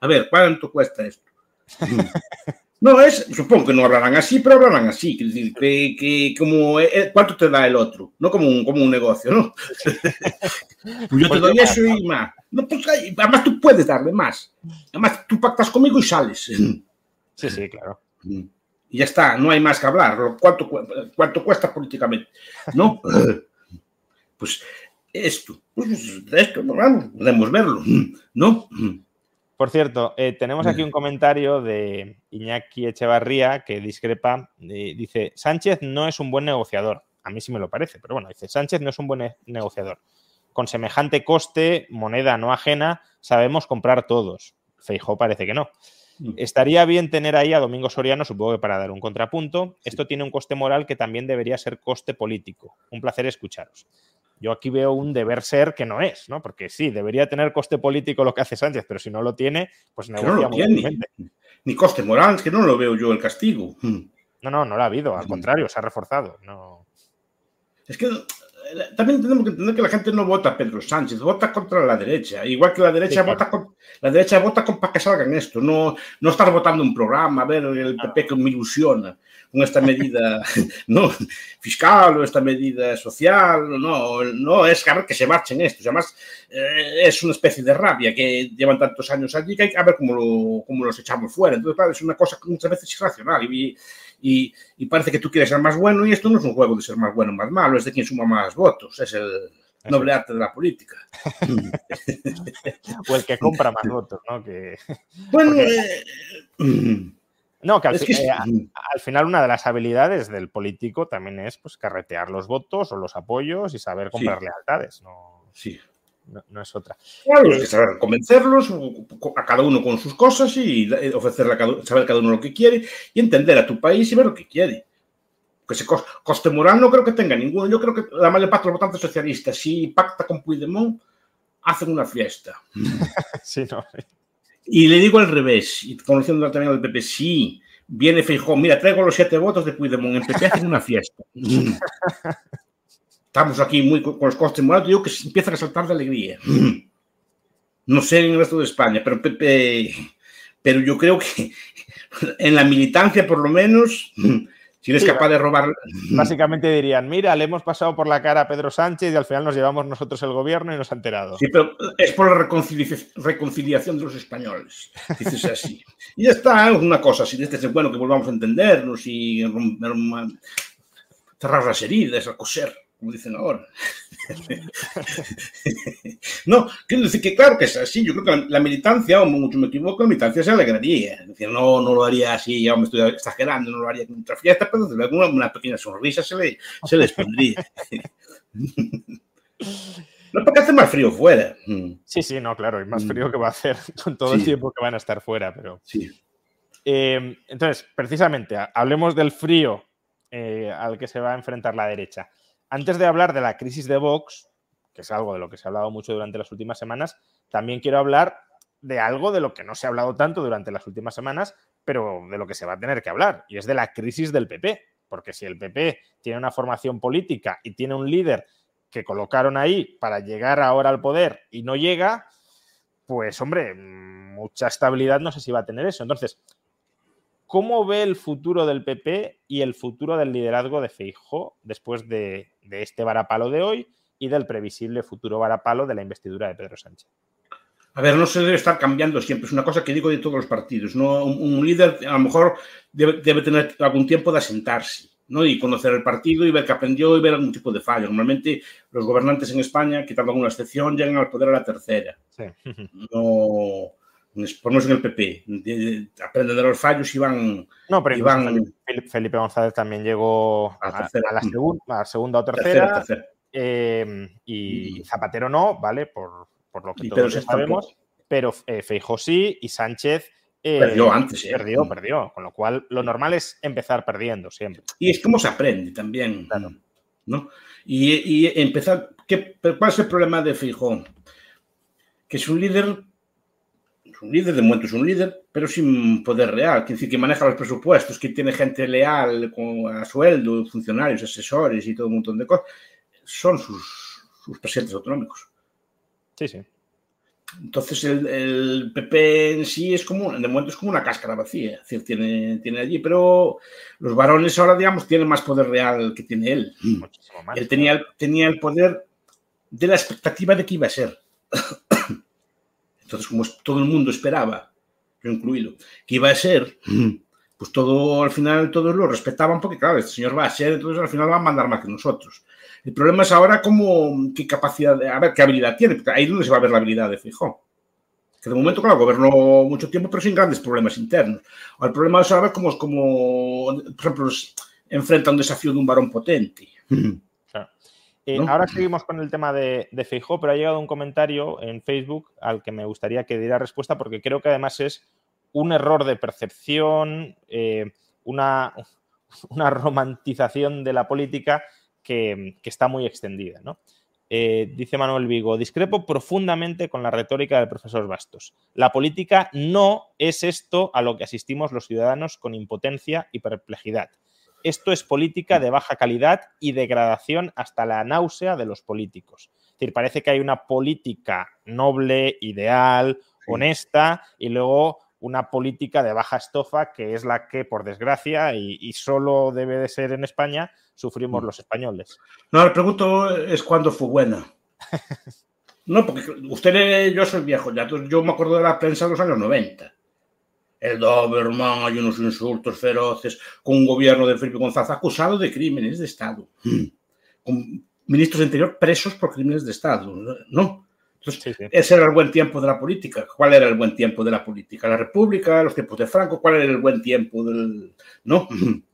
a ver, ¿cuánto cuesta esto? No, es, supongo que no hablarán así, pero hablarán así, que, que, como, eh, eh, ¿cuánto te da el otro? No como un, como un negocio, ¿no? Yo te doy eso y más. No, pues, además tú puedes darle más. Además tú pactas conmigo y sales. Sí, sí, claro. Y ya está, no hay más que hablar. ¿Cuánto, cuánto cuesta políticamente? ¿No? pues esto, pues esto, vamos, podemos verlo, ¿no? Por cierto, eh, tenemos aquí un comentario de Iñaki Echevarría que discrepa. Eh, dice, Sánchez no es un buen negociador. A mí sí me lo parece, pero bueno, dice, Sánchez no es un buen negociador. Con semejante coste, moneda no ajena, sabemos comprar todos. Feijó parece que no. Mm. Estaría bien tener ahí a Domingo Soriano, supongo que para dar un contrapunto. Esto tiene un coste moral que también debería ser coste político. Un placer escucharos. Yo aquí veo un deber ser que no es, ¿no? Porque sí, debería tener coste político lo que hace Sánchez, pero si no lo tiene, pues negocia no Ni coste moral, es que no lo veo yo el castigo. No, no, no lo ha habido, al contrario, se ha reforzado. No. Es que también tenemos que entender que la gente no vota a Pedro Sánchez, vota contra la derecha. Igual que la derecha vota con, la derecha vota con para que salgan esto. No, no estar votando un programa, a ver el PP que me ilusiona con esta medida no fiscal o esta medida social. No, no es que que se marchen estos. Además, eh, es una especie de rabia que llevan tantos años allí que hay que ver cómo, lo, cómo los echamos fuera. Entonces, claro, es una cosa que muchas veces irracional. Y, y, parece que tú quieres ser más bueno y esto no es un juego de ser más bueno o más malo, es de quien suma más votos, es el noble arte de la política. o el que compra más votos, ¿no? Que... Bueno, eh, no, que, al, al, final una de las habilidades del político también es pues carretear los votos o los apoyos y saber comprar lealtades. ¿no? Sí, no, es otra. Claro, hay que saber convencerlos a cada uno con sus cosas y ofrecerle a cada, saber cada uno lo que quiere y entender a tu país y ver lo que quiere. Que ese coste moral no creo que tenga ninguno. Yo creo que la mayor parte de los votantes socialistas, si pacta con Puigdemont, hacen una fiesta. sí, no. Y le digo al revés, y conociendo también al PP, sí, viene Feijó, mira, traigo los siete votos de Puigdemont, en PP hacen una fiesta. estamos aquí muy con los costes morales, digo que empiezan a saltar de alegría. No sé en el resto de España, pero, pero yo creo que en la militancia, por lo menos, Si eres capaz de robar. Básicamente dirían: Mira, le hemos pasado por la cara a Pedro Sánchez y al final nos llevamos nosotros el gobierno y nos ha enterado. Sí, pero es por la reconciliación de los españoles. Dices así. y ya está, una cosa así. Este es bueno que volvamos a entendernos y cerrar las heridas, a coser como dicen ahora. no, quiero decir que claro que es así. Yo creo que la, militancia, o mucho me equivoco, la militancia se alegraría. Es decir, no, no lo haría así, ya me estoy exagerando, no lo haría con otra fiesta, pero desde luego una, pequeña sonrisa se, le, se les pondría. No, porque hace más frío fuera. Sí, sí, no, claro, y más mm. frío que va a hacer con todo el tiempo que van a estar fuera, pero. Sí. Eh, entonces, precisamente, hablemos del frío eh, al que se va a enfrentar la derecha. Antes de hablar de la crisis de Vox, que es algo de lo que se ha hablado mucho durante las últimas semanas, también quiero hablar de algo de lo que no se ha hablado tanto durante las últimas semanas, pero de lo que se va a tener que hablar, y es de la crisis del PP. Porque si el PP tiene una formación política y tiene un líder que colocaron ahí para llegar ahora al poder y no llega, pues hombre, mucha estabilidad no sé si va a tener eso. Entonces, ¿Cómo ve el futuro del PP y el futuro del liderazgo de Feijó después de, este varapalo de hoy y del previsible futuro varapalo de la investidura de Pedro Sánchez? A ver, no se debe estar cambiando siempre. Es una cosa que digo de todos los partidos. ¿no? Un, líder a lo mejor debe, tener algún tiempo de asentarse ¿no? y conocer el partido y ver que aprendió y ver algún tipo de fallo. Normalmente los gobernantes en España, quitando alguna excepción, llegan al poder a la tercera. Sí. No por menos en el PP, aprenden de los fallos y van... No, pero Felipe, González también llegó a, la, segunda, o tercera, em, y, Zapatero no, ¿vale? Por, lo que todos sabemos, pero eh, Feijóo sí y Sánchez... Eh, perdió antes, ¿eh? Perdió, perdió, con lo cual lo normal es empezar perdiendo siempre. Y es como se aprende también, ¿no? Y, empezar... ¿qué, ¿Cuál es el problema de Feijóo? Que es un líder un líder, de momento es un líder, pero sin poder real, quiere decir que maneja los presupuestos, que tiene gente leal con, a sueldo, funcionarios, asesores y todo un montón de cosas, son sus, sus presidentes autonómicos. Sí, sí. Entonces el, PP en sí es como, de momento es como una cáscara vacía, es decir, tiene, tiene allí, pero los varones ahora, digamos, tienen más poder real que tiene él. Él tenía, tenía el poder de la expectativa de que iba a ser. Entonces, como todo el mundo esperaba, yo incluido, que iba a ser, pues todo al final todos lo respetaban porque, claro, este señor va a ser, entonces al final va a mandar más que nosotros. El problema es ahora cómo, qué capacidad, a ver, qué habilidad tiene, porque ahí es donde se va a ver la habilidad de Fijó. Que de momento, claro, gobernó mucho tiempo, pero sin grandes problemas internos. El problema es ahora cómo, cómo por ejemplo, enfrenta un desafío de un varón potente. Eh, ahora seguimos con el tema de, de Feijó, pero ha llegado un comentario en Facebook al que me gustaría que diera respuesta porque creo que además es un error de percepción, eh, una, una, romantización de la política que, está muy extendida. Eh, dice Manuel Vigo, discrepo profundamente con la retórica del profesor Bastos. La política no es esto a lo que asistimos los ciudadanos con impotencia y perplejidad. Esto es política de baja calidad y degradación hasta la náusea de los políticos. Es decir, parece que hay una política noble, ideal, honesta, y luego una política de baja estofa, que es la que, por desgracia, y, solo debe de ser en España, sufrimos mm. los españoles. No, le pregunto es cuándo fue buena. no, porque usted, yo soy viejo ya, yo me acuerdo de la prensa de los años 90 el Doberman, hay unos insultos feroces, con un gobierno de Felipe González acusado de crímenes de Estado, hmm. con ministros de Interior presos por crímenes de Estado, ¿no? Entonces, ese era el buen tiempo de la política. ¿Cuál era el buen tiempo de la política? ¿La República? ¿Los tiempos de Franco? ¿Cuál era el buen tiempo del...? ¿No?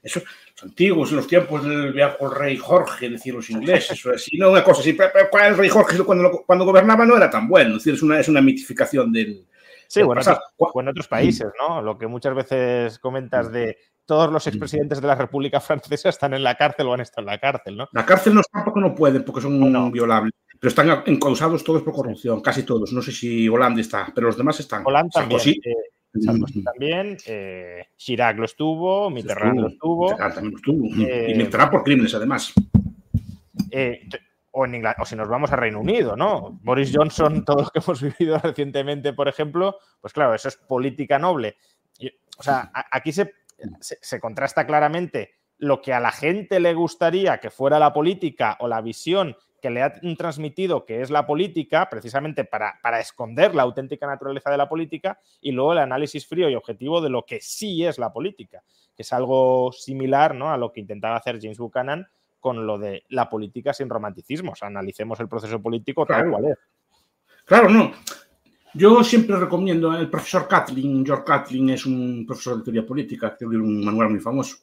Eso, los antiguos, los tiempos del viejo rey Jorge, decir los ingleses, o así, no una cosa así. ¿Cuál era el rey Jorge cuando, cuando gobernaba no era tan bueno? Es decir, es una, es una mitificación del, Sí, bueno, en otros países, ¿no? Lo que muchas veces comentas de todos los expresidentes de la República Francesa están en la cárcel o han estado en la cárcel, ¿no? La cárcel no porque no pueden, porque son violables. Pero están encausados todos por corrupción, casi todos. No sé si Hollande está, pero los demás están. Hollande también. Eh, también, eh, Chirac lo estuvo, Mitterrand lo estuvo. Mitterrand también lo estuvo. y eh, Mitterrand por crímenes, además. O, en o si nos vamos a Reino Unido, ¿no? Boris Johnson, todo lo que hemos vivido recientemente, por ejemplo, pues claro, eso es política noble. o sea, aquí se, se, contrasta claramente lo que a la gente le gustaría que fuera la política o la visión que le han transmitido que es la política, precisamente para, para, esconder la auténtica naturaleza de la política, y luego el análisis frío y objetivo de lo que sí es la política, que es algo similar ¿no? a lo que intentaba hacer James Buchanan con lo de la política sin romanticismos. Analicemos el proceso político tal cual es. Claro, no. Yo siempre recomiendo al profesor Catlin, George Catlin es un profesor de teoría política, que tiene un manual muy famoso.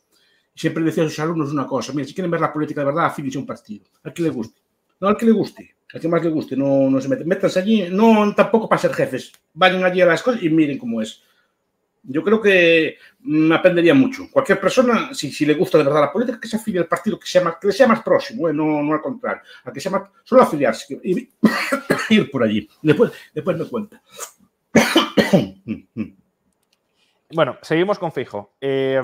Siempre decía a sus alumnos una cosa, mira, si quieren ver la política de verdad, afílense un partido, al que le guste. No al que le guste, al que más le guste, no, no se meten. Métanse allí, no tampoco para ser jefes, vayan allí a las cosas y miren cómo es. Yo creo que me aprendería mucho. Cualquier persona, si, si, le gusta de verdad la política, que se afilie al partido que, sea más, que sea más próximo, ¿eh? no, al contrario, a que sea más, solo afiliarse y ir por allí. Después, después me cuenta. bueno, seguimos con Fijo. Eh,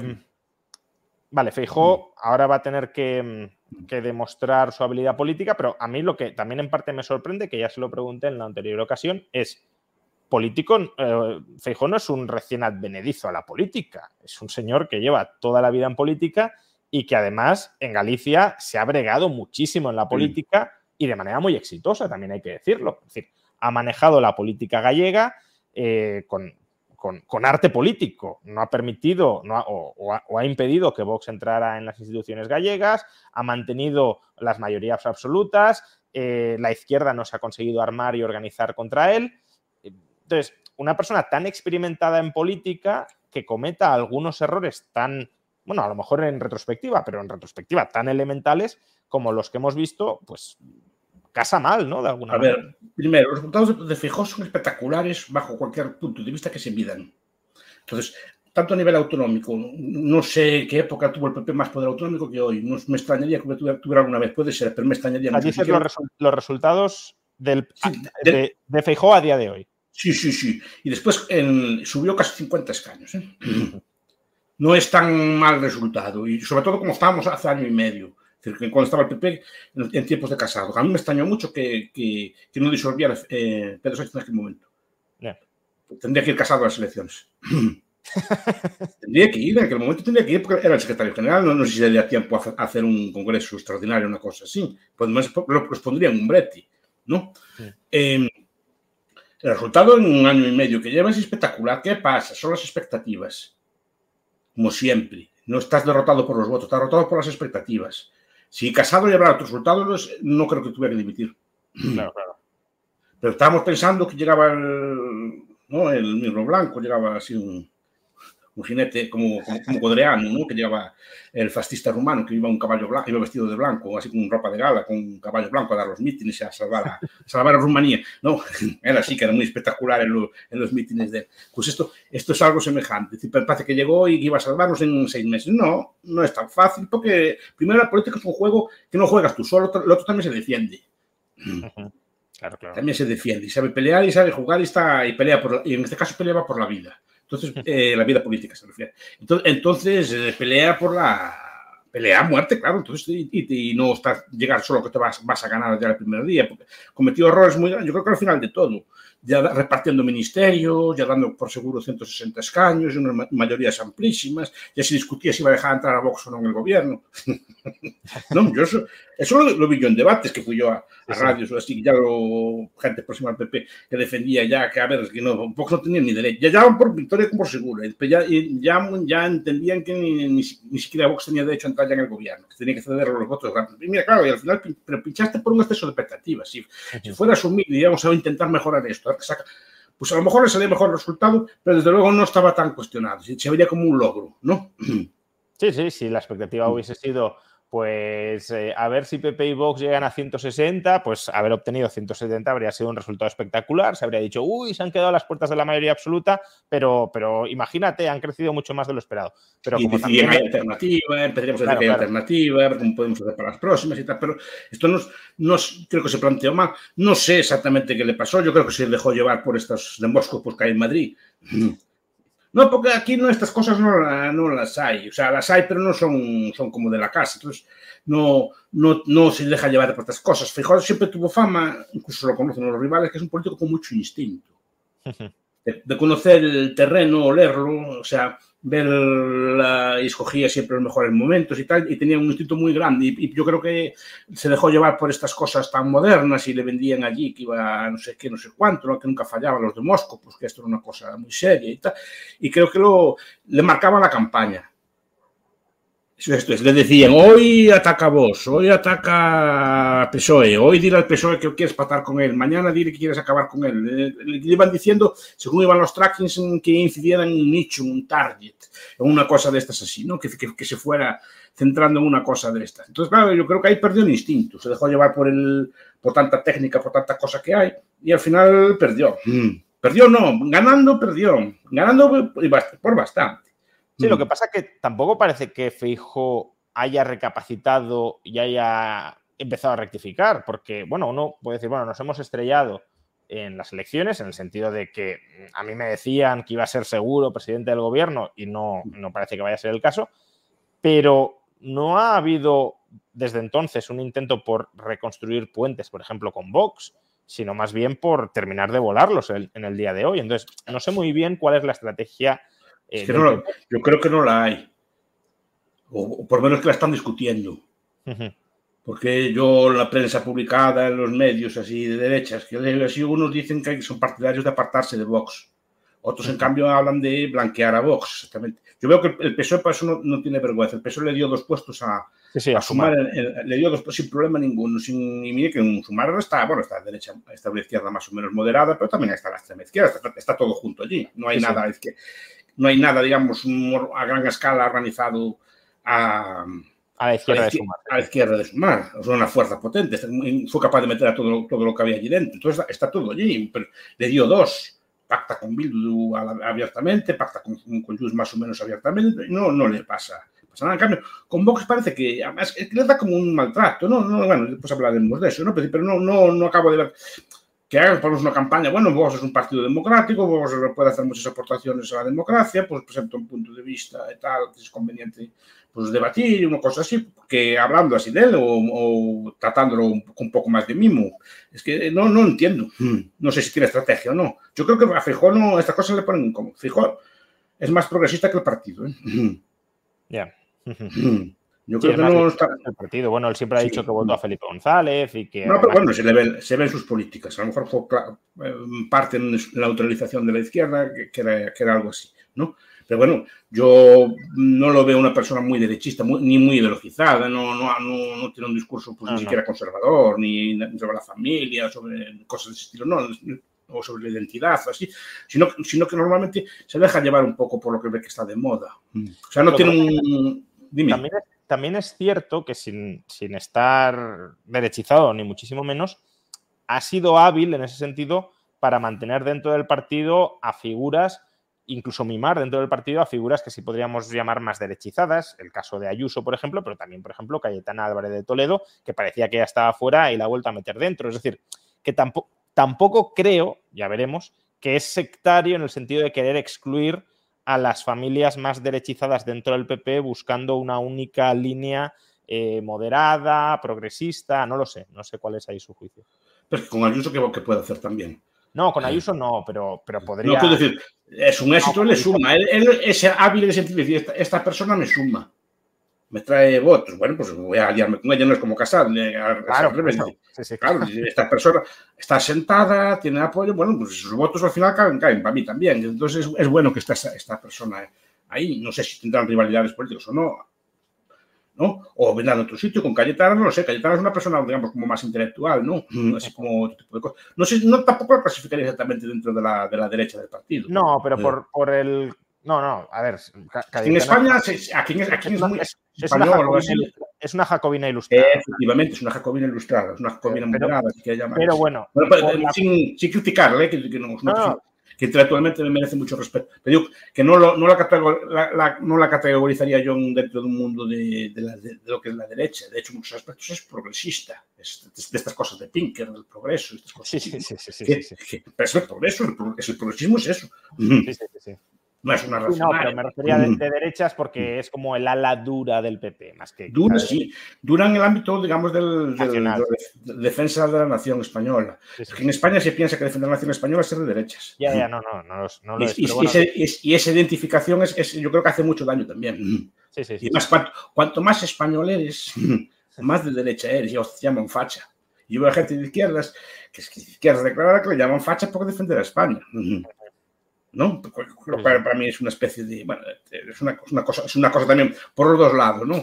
vale, Fijo ahora va a tener que, que, demostrar su habilidad política, pero a mí lo que también en parte me sorprende, que ya se lo pregunté en la anterior ocasión, es político, eh, no es un recién advenedizo a la política, es un señor que lleva toda la vida en política y que además en Galicia se ha bregado muchísimo en la política y de manera muy exitosa, también hay que decirlo. Es decir, ha manejado la política gallega eh, con, con, arte político, no ha permitido no o, ha, impedido que Vox entrara en las instituciones gallegas, ha mantenido las mayorías absolutas, eh, la izquierda no se ha conseguido armar y organizar contra él. Entonces, una persona tan experimentada en política que cometa algunos errores tan, bueno, a lo mejor en retrospectiva, pero en retrospectiva tan elementales como los que hemos visto, pues casa mal, ¿no? De alguna a ver, primero, los resultados de Fijó son espectaculares bajo cualquier punto de vista que se midan. Entonces, tanto a nivel autonómico, no sé qué época tuvo el PP más poder autonómico que hoy. No me extrañaría que tuviera alguna vez, puede ser, pero me extrañaría mucho. Dices los, los, resultados del, de, de Feijó a día de hoy. Sí, sí, sí. Y después subió casi 50 escaños. ¿eh? No es tan mal resultado. Y sobre todo como estábamos hace año y medio. cuando estaba el PP en, tiempos de casado. A mí me extrañó mucho que, no disolviera eh, Pedro Sánchez en aquel momento. Tendría que ir casado a las elecciones. tendría que ir, en aquel momento tendría que ir porque era el secretario general. No, sé si le tiempo a hacer un congreso extraordinario, una cosa así. Pues lo, pondría en un breti, ¿no? Em, el resultado en un año y medio que lleva es espectacular. ¿Qué pasa? Son las expectativas. Como siempre. No estás derrotado por los votos, estás derrotado por las expectativas. Si Casado llevara otros resultados, no creo que tuviera que dimitir. Claro, claro. Pero estábamos pensando que llegaba el, ¿no? el mismo blanco, llegaba así un, un jinete como, como, como Codreano, ¿no? que llevaba el fascista rumano, que iba un caballo blanco, iba vestido de blanco, así con ropa de gala, con un caballo blanco a dar los mítines y a salvar a, salvar a Rumanía. No, era así, que era muy espectacular en, en los mítines de él. Pues esto, esto es algo semejante. Parece que llegó y iba a salvarnos en seis meses. No, no es tan fácil, porque primero la política es un juego que no juegas tú solo, el otro también se defiende. Claro, claro. También se defiende y sabe pelear y sabe jugar y, está, y pelea por, y en este caso peleaba por la vida. Entonces, eh, la vida política se refiere. Entonces, entonces eh, pelea por la. Pelea a muerte, claro. Entonces, y, no estás, llegar solo que te vas, vas a ganar ya el primer día. Porque cometió errores muy grandes. Yo creo que al final de todo, ya repartiendo ministerios, ya dando por seguro 160 escaños, unas mayorías amplísimas, ya se discutía si iba a dejar entrar a Vox o no en el gobierno. no, yo eso, eso lo, vi yo en debates, que fui yo a, a radios o así, ya lo, gente próxima al PP que defendía ya que, a ver, que no, Vox no tenía ni derecho, ya daban por victoria como por seguro, ya, ya, ya entendían que ni, ni, siquiera Vox tenía derecho a entrar ya en el gobierno, que tenía que ceder los votos. Y mira, claro, y al final, pero pinchaste por un exceso de expectativas. Si, si fuera asumir y digamos, a intentar mejorar esto, pues a lo mejor le salía mejor resultado, pero desde luego no estaba tan cuestionado, se veía como un logro, ¿no? Sí, sí, sí, la expectativa hubiese sido pues eh, a ver si PP y Vox llegan a 160, pues haber obtenido 170 habría sido un resultado espectacular. Se habría dicho, uy, se han quedado a las puertas de la mayoría absoluta, pero, pero imagínate, han crecido mucho más de lo esperado. Pero y como también... hay alternativa, empezaríamos a decir que hay alternativa, cómo podemos hacer para las próximas y tal, pero esto nos, nos, creo que se planteó mal. No sé exactamente qué le pasó, yo creo que se dejó llevar por estos pues que hay en Madrid. No, porque aquí no, estas cosas no, no, las hay. O sea, las hay, pero no son, son como de la casa. Entonces, no, no, no se deja llevar por estas cosas. Fijó siempre tuvo fama, incluso lo conocen los rivales, que es un político con mucho instinto. De, conocer el terreno, leerlo, o sea, verla y escogía siempre los mejores momentos y tal, y tenía un instinto muy grande. Y, y, yo creo que se dejó llevar por estas cosas tan modernas y le vendían allí que iba no sé qué, no sé cuánto, ¿no? que nunca fallaban los de Moscú, pues que esto era una cosa muy seria y tal. Y creo que lo, le marcaba la campaña. Esto es, le decían, hoy ataca vos, hoy ataca PSOE, hoy dile al PSOE que quieres patar con él, mañana dile que quieres acabar con él. Le, iban diciendo, según iban los trackings, que incidieran en un nicho, en un target, en una cosa de estas así, ¿no? Que, que, que, se fuera centrando en una cosa de estas. Entonces, claro, yo creo que ahí perdió el instinto, se dejó llevar por, el, por tanta técnica, por tanta cosa que hay, y al final perdió. Mm. Perdió no, ganando perdió, ganando por bastante. Sí, lo que pasa es que tampoco parece que Feijo haya recapacitado y haya empezado a rectificar, porque, bueno, uno puede decir, bueno, nos hemos estrellado en las elecciones, en el sentido de que a mí me decían que iba a ser seguro presidente del gobierno y no, no parece que vaya a ser el caso, pero no ha habido desde entonces un intento por reconstruir puentes, por ejemplo, con Vox, sino más bien por terminar de volarlos en el día de hoy. Entonces, no sé muy bien cuál es la estrategia es que no, yo creo que no la hay. O, o, por lo menos que la están discutiendo. Uh -huh. Porque yo, la prensa publicada en los medios así de derechas, que leo así, unos dicen que son partidarios de apartarse de Vox. Otros, en cambio, hablan de blanquear a Vox. Exactamente. Yo veo que el PSOE para eso no, no tiene vergüenza. El PSOE le dio dos puestos a, sí, sí, a, a Sumar, le dio dos puestos sin problema ninguno. Sin, y mire que en Sumar está, bueno, está derecha, está una izquierda más o menos moderada, pero también está la extrema izquierda. Está, está todo junto allí. No hay sí, nada izquierda no hay nada, digamos, a gran escala organizado a, a la izquierda, a la, de sumar. A la izquierda de sumar. Sea, una fuerza potente. Fue capaz de meter a todo, todo lo que había allí dentro. Entonces está todo allí. Pero le dio dos. Pacta con Bildu abiertamente, pacta con, con Jus más o menos abiertamente. No, no le pasa. pasa nada. En cambio, con Vox parece que además le da como un maltrato. No, no bueno, después hablaremos de eso, ¿no? Pero no, no, no acabo de ver que hagan ponemos una campaña, bueno, vos es un partido democrático, vos puede hacer muchas aportaciones a la democracia, pues presenta un punto de vista y tal, que es conveniente pues debatir, una cosa así, que hablando así de él o, o tratándolo un, un, poco más de mimo. Es que no, no entiendo. No sé si tiene estrategia o no. Yo creo que a Fijón no, estas cosas le ponen incómodo. Fijón es más progresista que el partido. ¿eh? Ya. Yeah. Yo creo sí, que no está... el partido. Bueno, él siempre ha dicho que votó a Felipe González y que. No, pero bueno, se, le ve, se ven sus políticas. A lo mejor fue eh, parte en la autorización de la izquierda, que, era, que era algo así, ¿no? Pero bueno, yo no lo veo una persona muy derechista, muy, ni muy ideologizada, no, no, no, no, tiene un discurso pues, no, ni siquiera conservador, ni sobre la familia, sobre cosas de ese estilo, no, o sobre la identidad, o así, sino, sino que normalmente se deja llevar un poco por lo que ve que está de moda. O sea, no tiene un... Dime. También es, también es cierto que sin, sin, estar derechizado, ni muchísimo menos, ha sido hábil en ese sentido para mantener dentro del partido a figuras, incluso mimar dentro del partido a figuras que sí podríamos llamar más derechizadas, el caso de Ayuso, por ejemplo, pero también, por ejemplo, Cayetana Álvarez de Toledo, que parecía que ya estaba fuera y la ha vuelto a meter dentro. Es decir, que tampoco, tampoco creo, ya veremos, que es sectario en el sentido de querer excluir a las familias más derechizadas dentro del PP buscando una única línea eh, moderada, progresista, no lo sé, no sé cuál es ahí su juicio. Pero con Ayuso, ¿qué, qué puede hacer también? No, con Ayuso no, pero, pero podría... No, quiero decir, es un éxito, no, le suma. Él, él, es hábil en el sentido de decir, esta, esta persona me suma me trae votos. Bueno, pues voy a aliarme con ella, no es como casar. Claro, sí, sí, claro, esta persona está sentada, tiene apoyo, bueno, pues sus votos al final caen, caen para mí también. Entonces es, es bueno que esté esta, esta, persona ahí. No sé si tendrán rivalidades políticas o no. ¿no? O vendrán a otro sitio con Cayetana, no lo sé. Cayetana es una persona, digamos, como más intelectual, ¿no? Así como otro tipo de cosas. No sé, no tampoco la clasificaría exactamente dentro de la, de la derecha del partido. No, pero eh. por, por el no, no, a ver. Cayetana, en España, aquí, aquí es, muy es, español, es, una jacobina, ilustrada. Efectivamente, es una jacobina ilustrada, es una jacobina pero, moderada, llamar. Pero bueno. bueno pero, la... sin, sin, criticarle, que, que, no, no, no. que intelectualmente me merece mucho respeto. Pero digo que no, lo, no, la, la, la, no la categorizaría yo dentro de un mundo de, de, de, lo que es la derecha. De hecho, en muchos aspectos es progresista. Es de, estas cosas de Pinker, del progreso. Estas cosas sí, sí, sí, sí, que, sí, que, pero es el progreso, el, es el progresismo es eso. Sí, sí, sí. No es una Sí, racional. no, pero me refería de, Mm. de derechas porque es como el ala dura del PP, más que. Dura, sí, dura en el ámbito, digamos, del, del- de defensa de la nación española. Sí, sí. En España se piensa que defender la nación española es ser de derechas. Ya, ya, no, no, no, los- no lo es. y- bueno, ese- y y esa identificación es, es- yo creo que hace mucho daño también. sí, sí, sí. Y más, cuanto, cuanto más español eres, más de derecha eres, y os llaman facha. Y yo veo gente de izquierdas, que es que izquierdas declarada, que le llaman facha por defender a España. ¿No? Lo cual para mí es una especie de. Bueno, es una, una cosa, es una cosa también por los dos lados, ¿no?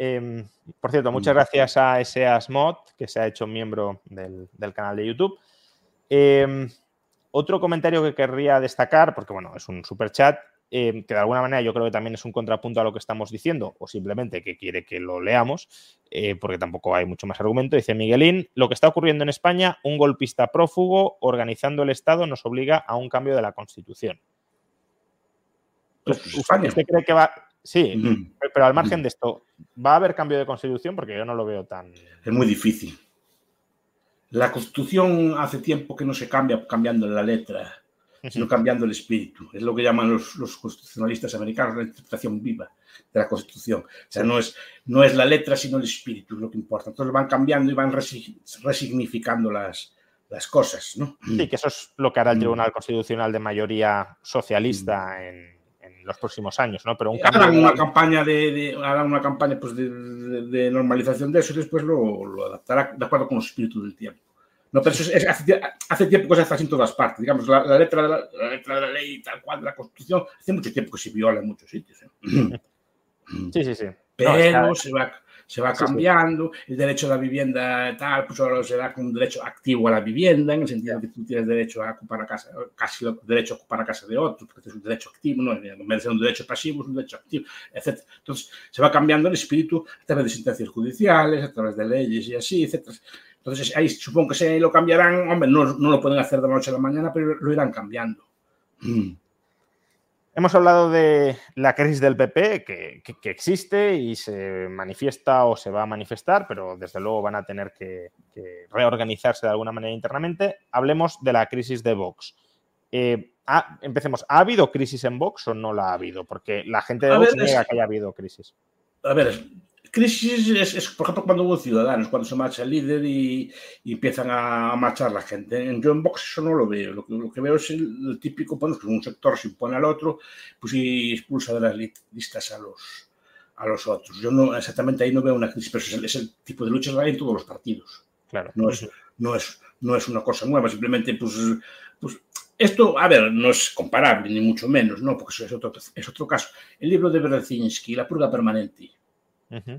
Eh, por cierto, muchas gracias a Eseas Mod, que se ha hecho miembro del, del canal de YouTube. Eh, otro comentario que querría destacar, porque bueno, es un super chat, que de alguna manera yo creo que también es un contrapunto a lo que estamos diciendo, o simplemente que quiere que lo leamos, eh, porque tampoco hay mucho más argumento. Dice Miguelín, lo que está ocurriendo en España, un golpista prófugo organizando el Estado nos obliga a un cambio de la Constitución. Pues. ¿Usted cree que va...? Sí, pero al margen de esto, ¿va a haber cambio de constitución? Porque yo no lo veo tan. Es muy difícil. La Constitución hace tiempo que no se cambia cambiando la letra, sino cambiando el espíritu. Es lo que llaman los, los constitucionalistas americanos la interpretación viva de la Constitución. O sea, no es, no es la letra, sino el espíritu lo que importa. Entonces van cambiando y van resi- resignificando las, las cosas, ¿no? Sí, que eso es lo que hará el Mm. Tribunal Constitucional de mayoría socialista en, en los próximos años, ¿no? Pero un cambio. Harán una campaña de, de- harán una campaña pues de, de- normalización de eso y después lo, lo adaptará de acuerdo con los espíritus del tiempo. No, pero eso es- es- hace, hace tiempo que se hace así en todas partes. Digamos, la, la letra de la, la letra de la ley tal cual de la Constitución, hace mucho tiempo que se viola en muchos sitios. ¿eh? Sí, sí, sí. No, Pero está- se va, se va cambiando, el derecho a la vivienda tal, pues ahora se da como un derecho activo a la vivienda, en el sentido de que tú tienes derecho a ocupar la casa, casi lo- derecho a ocupar la casa de otro, porque es un derecho activo, no ser un derecho pasivo, es un derecho activo, etc. Entonces se va cambiando el espíritu a través de sentencias judiciales, a través de leyes y así, etc. Entonces ahí supongo que se lo cambiarán, hombre, no, no lo pueden hacer de la noche a la mañana, pero lo irán cambiando. Mm. Hemos hablado de la crisis del PP, que, que- que existe y se manifiesta o se va a manifestar, pero desde luego van a tener que, que reorganizarse de alguna manera internamente. Hablemos de la crisis de Vox. Eh, ha- empecemos. ¿Ha habido crisis en Vox o no la ha habido? Porque la gente de A Vox ver, niega es- que haya habido crisis. A ver, crisis es, es, por ejemplo, cuando hubo ciudadanos, cuando se marcha el líder y, y empiezan a marchar la gente. En Yo en Vox eso no lo veo. Lo que, lo que veo es el, el típico, bueno, que un sector se impone al otro, pues y expulsa de las li- listas a los, a los otros. Yo no, exactamente ahí no veo una crisis, pero es el, es el tipo de lucha que hay en todos los partidos. Claro. No es, no es, no es una cosa nueva, simplemente, pues, pues esto, a ver, no es comparable, ni mucho menos, ¿no? Porque eso es otro, es otro caso. El libro de Berezinski, La purga permanente,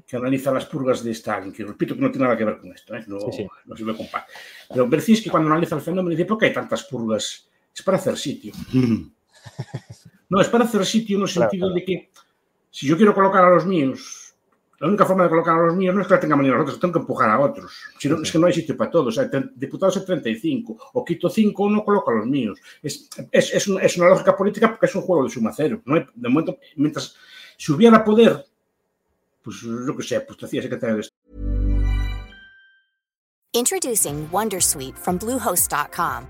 Que analiza las purgas de Stalin, que repito que no tiene nada que ver con esto, ¿eh? no, Sí, sí. no se me compara. Pero Berzinski cuando analiza el fenómeno dice, ¿por qué hay tantas purgas? Es para hacer sitio. No, es para hacer sitio en el Claro, sentido claro. de que si yo quiero colocar a los míos, la única forma de colocar a los míos no es que la tengan ni nosotros, tengo que empujar a otros. Si no, es que no hay sitio para todos. O sea, diputados hay 35, o quito 5, no coloco a los míos. Es, es, es, una, es una lógica política porque es un juego de suma cero. No hay- de momento, mientras, si hubiera poder, pues que pues te hacía secretario de Introducing Wondersuite from Bluehost.com.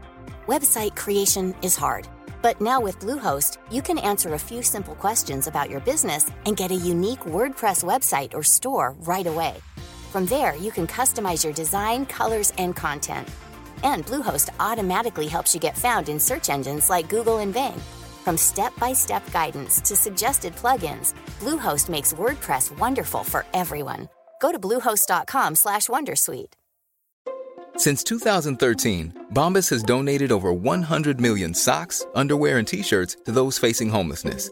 Website creation is hard, but now with Bluehost, you can answer a few simple questions about your business and get a unique WordPress website or store right away. From there, you can customize your design, colors, and content. And Bluehost automatically helps you get found in search engines like Google and Bing. From step-by-step guidance to suggested plugins, Bluehost makes WordPress wonderful for everyone. Go to bluehost.com/wondersuite. Since 2013, Bombas has donated over 100 million socks, underwear, and t shirts to those facing homelessness.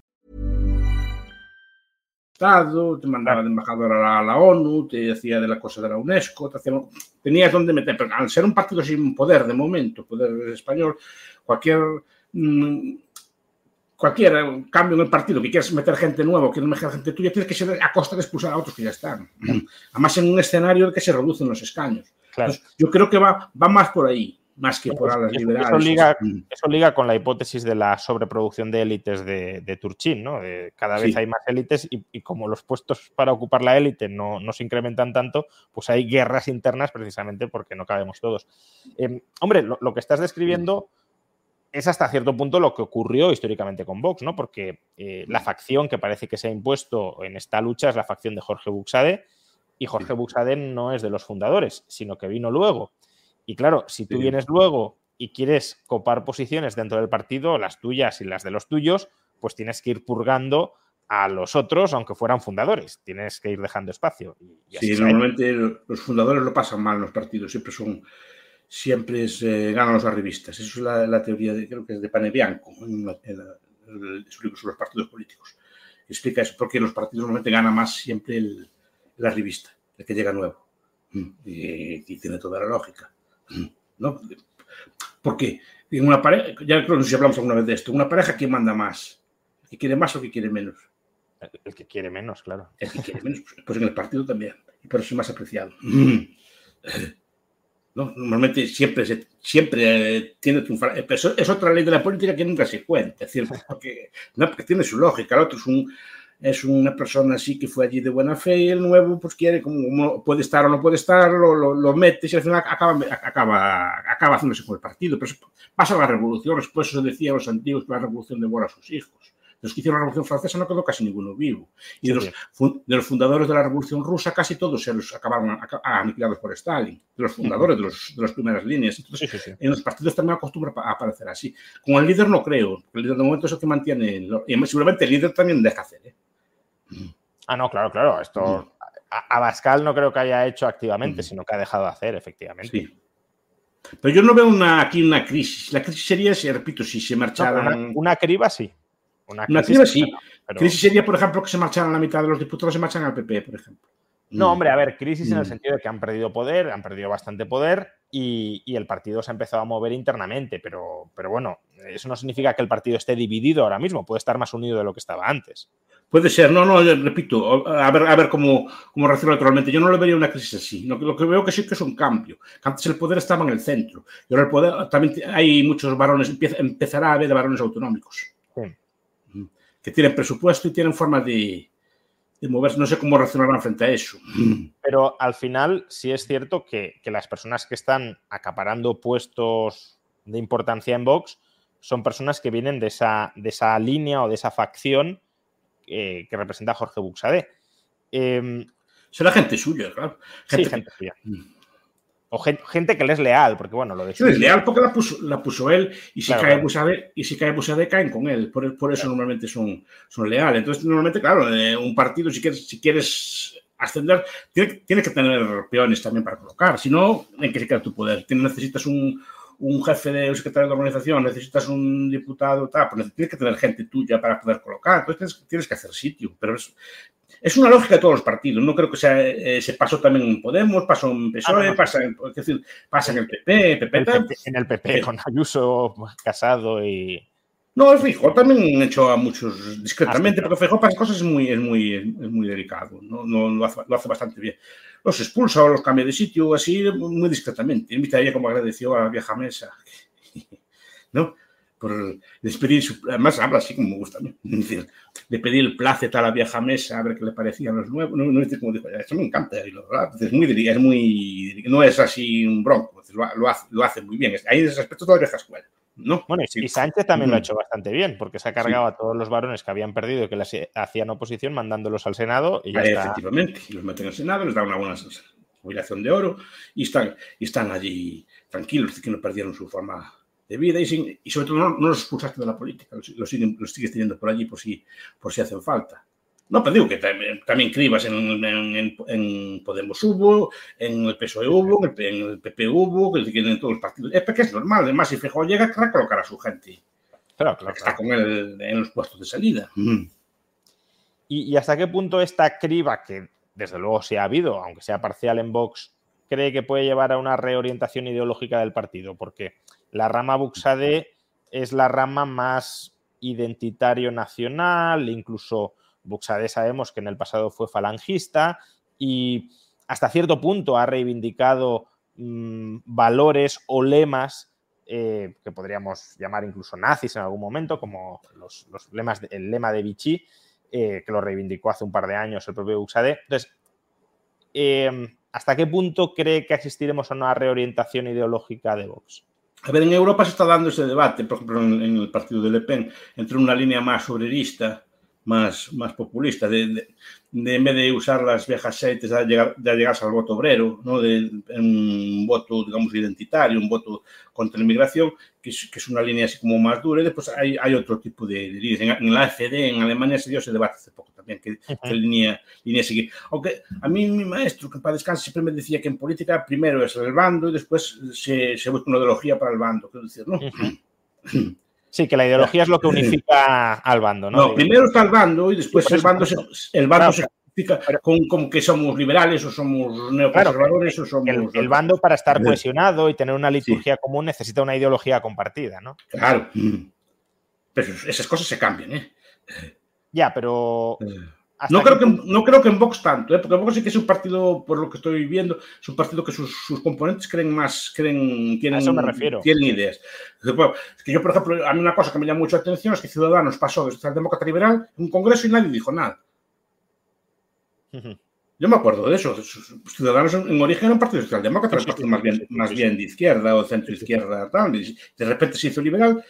Estado, te mandaba de embajador a la, ONU, te hacía de la cosa de la UNESCO, te hacía, tenías donde meter, pero al ser un partido sin poder de momento, poder español, cualquier mm, cualquier cambio en el partido, que quieras meter gente nueva, quieres meter gente tuya, tienes que ser a costa de expulsar a otros que ya están. Además, en un escenario en el que se reducen los escaños. Claro. Entonces, yo creo que va, va más por ahí, más que por alas liberales. eso liga, eso liga con la hipótesis de la sobreproducción de élites de, de Turchin, ¿no? De cada vez Sí. hay más élites y, y como los puestos para ocupar la élite no, no se incrementan tanto, pues hay guerras internas precisamente porque no cabemos todos. Eh, hombre, lo, lo que estás describiendo es hasta cierto punto lo que ocurrió históricamente con Vox, ¿no? Porque eh, la facción que parece que se ha impuesto en esta lucha es la facción de Jorge Buxade, y Jorge Buxade no es de los fundadores, sino que vino luego. Y claro, si tú Sí. vienes luego y quieres copar posiciones dentro del partido, las tuyas y las de los tuyos, pues tienes que ir purgando a los otros, aunque fueran fundadores. Tienes que ir dejando espacio. Y, Sí, normalmente los fundadores lo pasan mal en los partidos, siempre son, siempre se ganan los arribistas. Eso es la, la teoría, de, creo que es de Panebianco, en, la- en la- en su libro sobre los partidos políticos. Explica eso, porque los partidos normalmente gana más siempre el, el arribista, el que llega nuevo. Mm, Y, y tiene toda la lógica. ¿No? Porque en una pareja, ya creo que si hablamos alguna vez de esto, una pareja, ¿quién manda más? ¿El que quiere más o el que quiere menos? El, el que quiere menos, claro. El que quiere menos, pues, pues en el partido también. Y por eso es más apreciado. ¿No? Normalmente siempre, se, siempre eh, tiene que triunfar. Eh, eso es otra ley de la política que nunca se cuenta. Es decir, porque, no, porque tiene su lógica. El otro es, un, es una persona así que fue allí de buena fe y el nuevo pues quiere, como, puede estar o no puede estar, lo, lo, lo mete y al final acaba, acaba, acaba haciéndose con el partido. Pero pasa la revolución. Después eso decían los antiguos que la revolución devora a sus hijos. De los que hicieron la Revolución Francesa no quedó casi ninguno vivo. Y de, los, de los fundadores de la Revolución Rusa casi todos se los acabaron a- a- aniquilados por Stalin. De los fundadores de, los, de las primeras líneas. Entonces, Sí, sí, sí. en los partidos también acostumbra a aparecer así. Con el líder no creo. El líder de momento es el que mantiene. Y seguramente el líder también deja hacer. Ah, no, claro, claro. Esto a- Abascal no creo que haya hecho activamente, Ujú. sino que ha dejado de hacer, efectivamente. Sí. Pero yo no veo una, aquí una crisis. La crisis sería, si, repito, si se No, marcharan. una, una criba sí. Una criba sí. no, pero- Crisis sería, por ejemplo, que se marcharan la mitad de los diputados, se marchan al PP, por ejemplo. No, hombre, a ver, crisis en el Mm. sentido de que han perdido poder, han perdido bastante poder y, y el partido se ha empezado a mover internamente, pero, pero bueno, eso no significa que el partido esté dividido ahora mismo, puede estar más unido de lo que estaba antes. Puede ser, no, no, repito, a ver, a ver cómo, cómo reacciona naturalmente. Yo no le vería una crisis así. Lo que, lo que veo que sí que es un cambio. Que antes el poder estaba en el centro. Y ahora el poder, también hay muchos varones, empieza- empezará a haber varones autonómicos. Sí. Que tienen presupuesto y tienen forma de, de moverse. No sé cómo reaccionarán frente a eso. Pero al final sí es cierto que, que las personas que están acaparando puestos de importancia en Vox son personas que vienen de esa, de esa línea o de esa facción eh, que representa a Jorge Buxade. Em, Será gente suya, claro. sí, Gente, gente suya. Mm. O gen- gente que le es leal, porque bueno, lo de que- es leal porque la puso, la puso él y si Claro, cae claro. Busade, y si cae Busade caen con él. Por, por eso normalmente son, son leales. Entonces, normalmente, claro, eh, un partido, si quieres, si quieres ascender, tiene, tiene que tener peones también para colocar. Si no, ¿en qué se queda tu poder? Tienes- necesitas un, un jefe de un secretario de organización, necesitas un diputado, tal, pues tienes que tener gente tuya para poder colocar. Entonces tienes, tienes que hacer sitio. Pero es, es una lógica de todos los partidos. No creo que sea, eh, se pasó también en Podemos, pasó en PSOE, Ah, no, no. pasa, en, es decir, pasa en el PP, PP El. PP en el PP con Ayuso Casado y. No, es Fijo también echó a muchos discretamente, porque Fijo para esas cosas es muy, es muy, es muy delicado, no, no lo, hace, lo hace bastante bien. Los expulsa o los cambia de sitio así muy discretamente. Invita a ella como agradeció a la vieja mesa, ¿no? Por despedir su, además habla así como me gusta es de pedir el placet a la vieja mesa a ver qué le parecían los nuevos, no, no es como dijo, eso me encanta, es muy, es muy, no es así un bronco, lo, hace, lo hace muy bien, ahí en ese aspecto toda la vieja escuela, ¿no? Bueno, y, Sánchez también lo ha hecho bastante bien, porque se ha cargado a todos los varones que habían perdido y que les hacían oposición, mandándolos al Senado y ya está. Efectivamente, y los meten al Senado, les dan una buena jubilación de oro y están, y están allí tranquilos, que no perdieron su forma de vida y, sin- y sobre todo no, no los expulsaste de la política, los, los los sigues teniendo por allí por si, por si hacen falta. No, pero digo que tamén cribas en, en, en Podemos hubo, en el PSOE hubo, en el PP hubo, que en todos os partidos. É porque é normal, además, se Feijóo llega, querrá colocar a su gente. Claro, claro, Está con él en los puestos de salida. ¿Y, y hasta qué punto esta criba, que desde luego sí ha habido, aunque sea parcial en Vox, cree que puede llevar a una reorientación ideológica del partido? Porque la rama Buxade es la rama más identitario nacional, incluso Buxade sabemos que en el pasado fue falangista y hasta cierto punto ha reivindicado mm, valores o lemas eh, que podríamos llamar incluso nazis en algún momento, como los, lemas, de- el lema de Vichy, eh, que lo reivindicó hace un par de años el propio Buxade. Entonces, eh, ¿hasta qué punto cree que asistiremos a una reorientación ideológica de Vox? A ver, en Europa se está dando ese debate, por ejemplo, en, en el partido de Le Pen, entre una línea más obrerista, más, más populista, de, de- de en vez de usar las viejas seites de, llegar, de llegarse al voto obrero, ¿no? de, un voto, digamos, identitario, un voto contra la inmigración, que es, que es una línea así como más dura, y después hay, hay otro tipo de, líneas. En, en la AfD, en Alemania, se dio ese debate hace poco también, que, que línea, línea seguir. Aunque a mí mi maestro, que para descanso, siempre me decía que en política primero es el bando y después se, se busca una ideología para el bando. Quiero decir, ¿no? Sí, que la ideología es lo que unifica al bando, ¿no? Primero está el bando y después Sí, el bando, se, el bando Claro, se justifica con, con que somos liberales o somos neoconservadores o somos... el, el bando para estar Sí. cohesionado y tener una liturgia común necesita una ideología compartida, ¿no? Claro. Pero esas cosas se cambian, ¿eh? Ya, pero... ¿hasta No creo, que, no creo que en Vox tanto, ¿eh? porque Vox sí que es un partido, por lo que estoy viendo, es un partido que sus, sus componentes creen más, creen, tienen, A eso me refiero. tienen ideas. Es que yo, por ejemplo, a mí una cosa que me llama mucho la atención es que Ciudadanos pasó de socialdemócrata a liberal en un congreso y nadie dijo nada. Yo me acuerdo de eso. Ciudadanos en, en origen era un partido socialdemócrata, Sí, sí, partido sí, más, bien, más bien de izquierda o centro izquierda, tal. y de repente se hizo liberal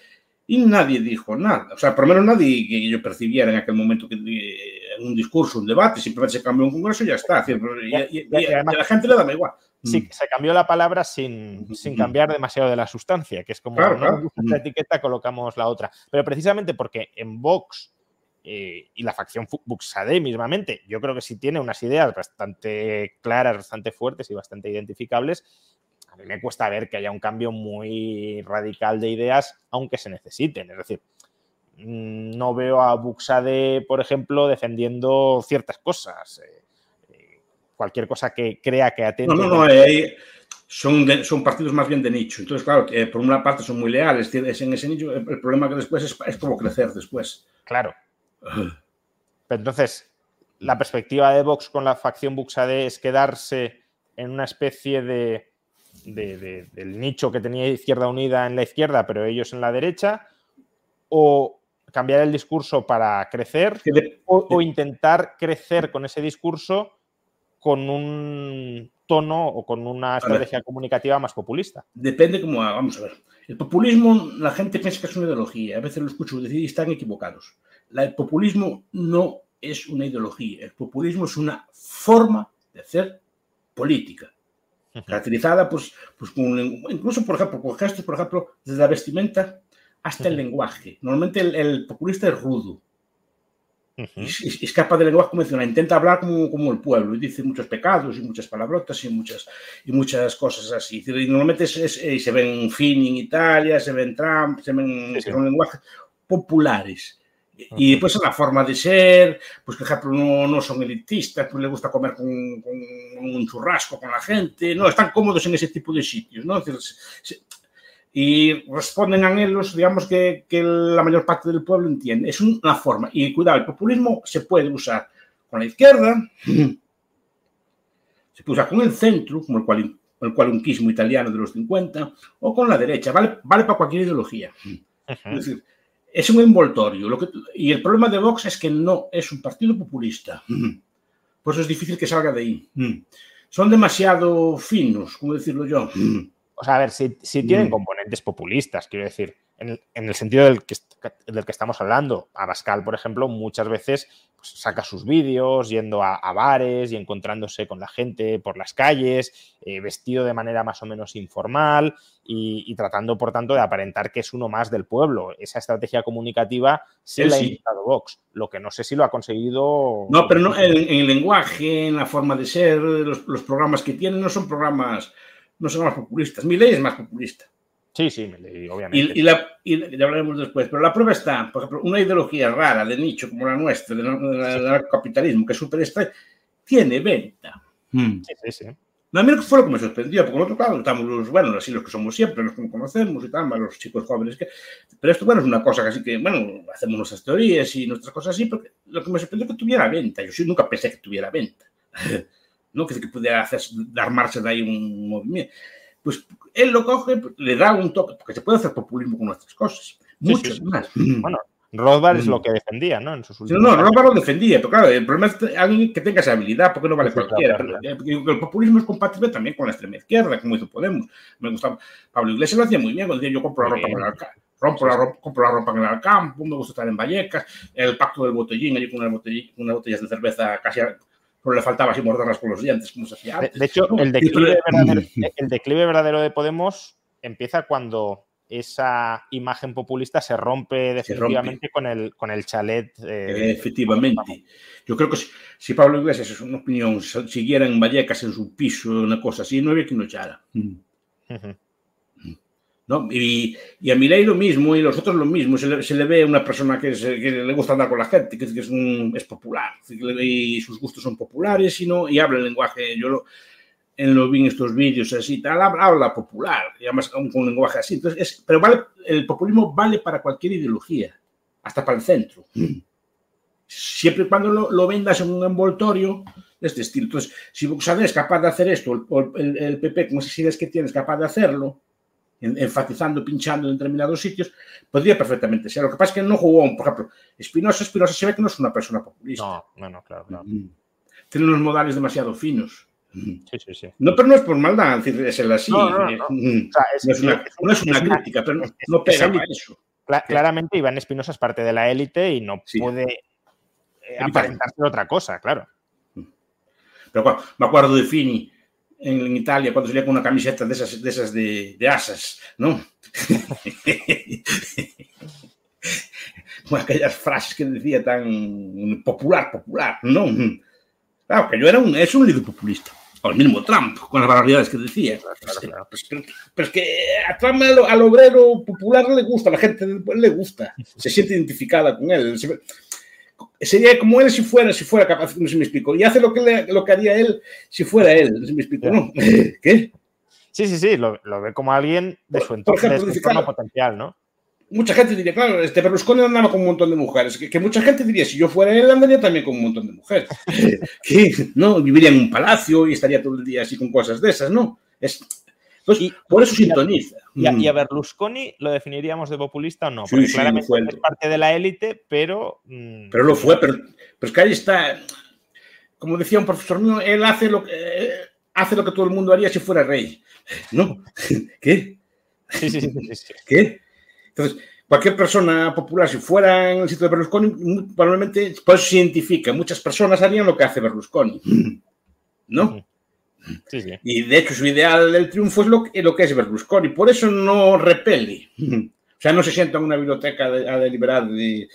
y nadie dijo nada. O sea, por lo menos nadie que yo percibiera en aquel momento que eh, un discurso, un debate, simplemente se cambió un congreso y ya está. Y, y- a la gente le daba igual. Sí, se cambió la palabra sin, sin cambiar demasiado de la sustancia, que es como Claro, esta etiqueta, colocamos la otra. Pero precisamente porque en Vox eh, y la facción Buxade mismamente, yo creo que sí tiene unas ideas bastante claras, bastante fuertes y bastante identificables. A mí me cuesta ver que haya un cambio muy radical de ideas, aunque se necesiten. Es decir, mm, no veo a Buxade, por ejemplo, defendiendo ciertas cosas. eh, eh, cualquier cosa que crea que atente. No, no, no, eh, son, de- son partidos más bien de nicho. Entonces, claro, eh, por una parte son muy leales, es en ese nicho. El, el problema que después es, es cómo crecer después. Claro. Pero entonces, la perspectiva de Vox con la facción Buxade es quedarse en una especie de, de- de- del nicho que tenía Izquierda Unida en la izquierda, pero ellos en la derecha, o cambiar el discurso para crecer, Que de- o, o intentar crecer con ese discurso con un tono o con una estrategia comunicativa más populista. Depende cómo. Vamos a ver. El populismo, la gente piensa que es una ideología. A veces lo escucho decir y están equivocados. La- el populismo no es una ideología. El populismo es una forma de hacer política. Caracterizada, pues, pues con, incluso, por ejemplo, con gestos, por ejemplo, desde la vestimenta hasta el lenguaje. Normalmente el, el populista es rudo. Ujú. Es, es- es capaz del lenguaje convencional, intenta hablar como, como el pueblo y dice muchos pecados y muchas palabrotas y muchas, y muchas cosas así. Y normalmente es- es- eh, se ven Fini en Italia, se ven Trump, se ven Sí, sí. lenguajes populares. Y después la forma de ser, pues por ejemplo no, no son elitistas, pues les gusta comer con, con un churrasco con la gente, no, están cómodos en ese tipo de sitios, ¿no? Se- y responden a anhelos, digamos, que, que la mayor parte del pueblo entiende. Es una forma. Y cuidado, el populismo se puede usar con la izquierda, se puede usar con el centro, como el, cual, el cualunquismo italiano de los 50, o con la derecha. Vale, vale para cualquier ideología. Es decir, es un envoltorio. Lo que, y el problema de Vox es que no es un partido populista. Por eso es difícil que salga de ahí. Son demasiado finos, como decirlo yo. O sea, a ver, si, si tienen Mm. componentes populistas, quiero decir, en el, en el sentido del que est- del que estamos hablando. Abascal, por ejemplo, muchas veces pues, saca sus vídeos yendo a, bares y encontrándose con la gente por las calles, eh, vestido de manera más o menos informal y, tratando, por tanto, de aparentar que es uno más del pueblo. Esa estrategia comunicativa sí, la ha invitado Vox, lo que no sé si lo ha conseguido. No, pero no, en, el lenguaje, en la forma de ser, los, los programas que tienen no son programas, no son más populistas. Mi ley es más populista. Sí, sí, obviamente. Y, la, ya hablaremos después, pero la prueba está, por ejemplo, una ideología rara de nicho como la nuestra, del capitalismo, que es súper tiene venta. Hmm. Sí, sí, sí. No, a mí fue lo que me sorprendió, porque nosotros, claro, estamos los, bueno, así los que somos siempre, los que conocemos y tal, más los chicos jóvenes que... Pero esto, bueno, es una cosa que así que, bueno, hacemos nuestras teorías y nuestras cosas así, porque lo que me sorprendió es que tuviera venta. Yo sí nunca pensé que tuviera venta. no que, que pudiera hacer, dar marcha de ahí un movimiento pues él lo coge, le da un toque, porque se puede hacer populismo con nuestras cosas. Muchos más. Bueno, Rothbard es lo que defendía, ¿no? En sus últimos no, no, Rothbard lo defendía, pero claro, el problema es alguien que tenga esa habilidad, porque no vale cualquiera. el populismo es compatible también con la extrema izquierda, como hizo Podemos. Me gustaba. Pablo Iglesias lo hacía muy bien, cuando decía yo compro la ropa el rompo la ropa, compro la ropa en el Alcampo, me gusta estar en Vallecas, el pacto del botellín, allí con unas botellas de cerveza casi pero le faltaba así morderlas con los dientes, como se hacía antes. De, hecho, el, declive verdadero, el declive verdadero de Podemos empieza cuando esa imagen populista se rompe definitivamente Con, el, con el chalet. Eh, Efectivamente. Yo creo que si, Pablo Iglesias, es una opinión, siguiera en Vallecas en su piso, una cosa así, no había quien lo echara. Y, a Milei lo mismo, y los otros lo mismo. Se le, ve a una persona que, le gusta andar con la gente, que, es, popular, y sus gustos son populares y, no, y habla el lenguaje. Yo lo, en lo vi en estos vídeos así, tal, habla, popular, y además con un lenguaje así. Entonces, pero el populismo vale para cualquier ideología, hasta para el centro. Siempre y cuando lo, vendas en un envoltorio de este estilo. Entonces, si Buxade es capaz de hacer esto, el, el, PP, como si es que tienes capaz de hacerlo, enfatizando, pinchando en determinados sitios, podría perfectamente ser. Lo que pasa es que no jugó, por ejemplo, Espinosa, Espinosa se ve que no es una persona populista. No, no, no, claro, claro. Tiene unos modales demasiado finos. Sí, sí, sí. No, pero no es por maldad, es el así. No, no, no. es, una, crítica, pero no, pega eso. claramente Iván Espinosa es parte de la élite y no puede eh, aparentarse otra cosa, claro. Pero me acuerdo de Fini, en, Italia cuando salía con una camiseta de esas de, esas de, asas, ¿no? con aquellas frases que decía tan popular, popular, ¿no? Claro, que yo era un, es un líder populista. O el mismo Trump, con las barbaridades que decía. Pues, pero, es que a Trump, al, obrero popular, le gusta, a la gente le gusta, se siente identificada con él sería como él si fuera, si fuera capaz, no se me explico, y hace lo que, lo que haría él si fuera él, no se me explico, ¿no? ¿Qué? Sí, sí, sí, lo, ve como alguien de su entorno, de su potencial, ¿no? Mucha gente diría, claro, este Berlusconi andaba con un montón de mujeres, que, mucha gente diría, si yo fuera él, andaría también con un montón de mujeres. que, ¿no? Viviría en un palacio y estaría todo el día así con cosas de esas, ¿no? Es, y, por eso sintoniza. Y a, mm. Berlusconi lo definiríamos de populista o no? Porque claramente es parte de la élite, pero. Mm, pero lo fue, pero, es que ahí está. Como decía un profesor mío, él hace lo que. Eh, hace lo que todo el mundo haría si fuera rey. ¿No? ¿Qué? Sí, sí, sí, ¿Qué? Entonces, cualquier persona popular, si fuera en el sitio de Berlusconi, probablemente, por eso se identifica, muchas personas harían lo que hace Berlusconi. ¿No? Y de hecho su ideal del triunfo es lo, lo que es Berlusconi, por eso no repele. O sea, no se sienta en una biblioteca a deliberar de,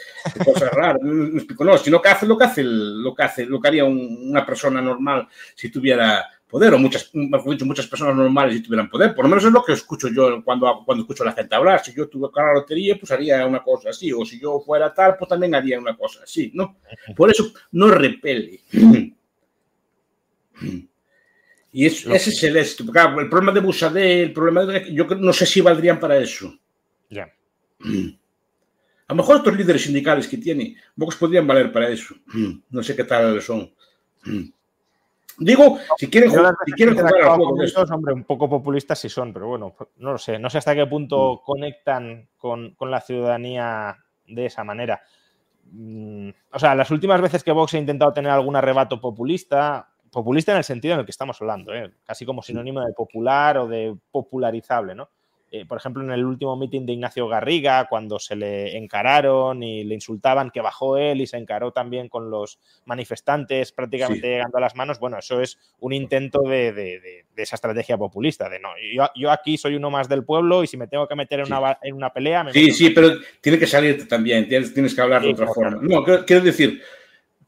cosas raras, no, sino que hace lo que hace, lo que hace, lo que haría una persona normal si tuviera poder, o muchas, muchas personas normales si tuvieran poder. Por lo menos es lo que escucho yo cuando, cuando escucho a la gente hablar. Si yo tuviera la lotería, pues haría una cosa así, o si yo fuera tal, pues también haría una cosa así, ¿no? Por eso no repele. Y ese es el éxito. el problema de Busadé, el problema de, yo no sé si valdrían para eso. Ya. A lo mejor estos líderes sindicales que tiene, pocos podrían valer para eso. No sé qué tal son. Digo, si quieren, si quieren jugar al juego de hombre, un poco populistas sí son, pero bueno, no lo sé. No sé hasta qué punto mm. conectan con, con, la ciudadanía de esa manera. Mm, o sea, las últimas veces que Vox ha intentado tener algún arrebato populista, populista en el sentido en el que estamos hablando, ¿eh? casi como sinónimo de popular o de popularizable, ¿no? eh, por ejemplo, en el último mitin de Ignacio Garriga, cuando se le encararon y le insultaban que bajó él y se encaró también con los manifestantes prácticamente llegando a las manos, bueno, eso es un intento de, esa estrategia populista, de no, yo, aquí soy uno más del pueblo y si me tengo que meter en, una, en una pelea... Me sí, sí, pero tiene que salirte también, tienes, tienes que hablar de otra forma. No, quiero decir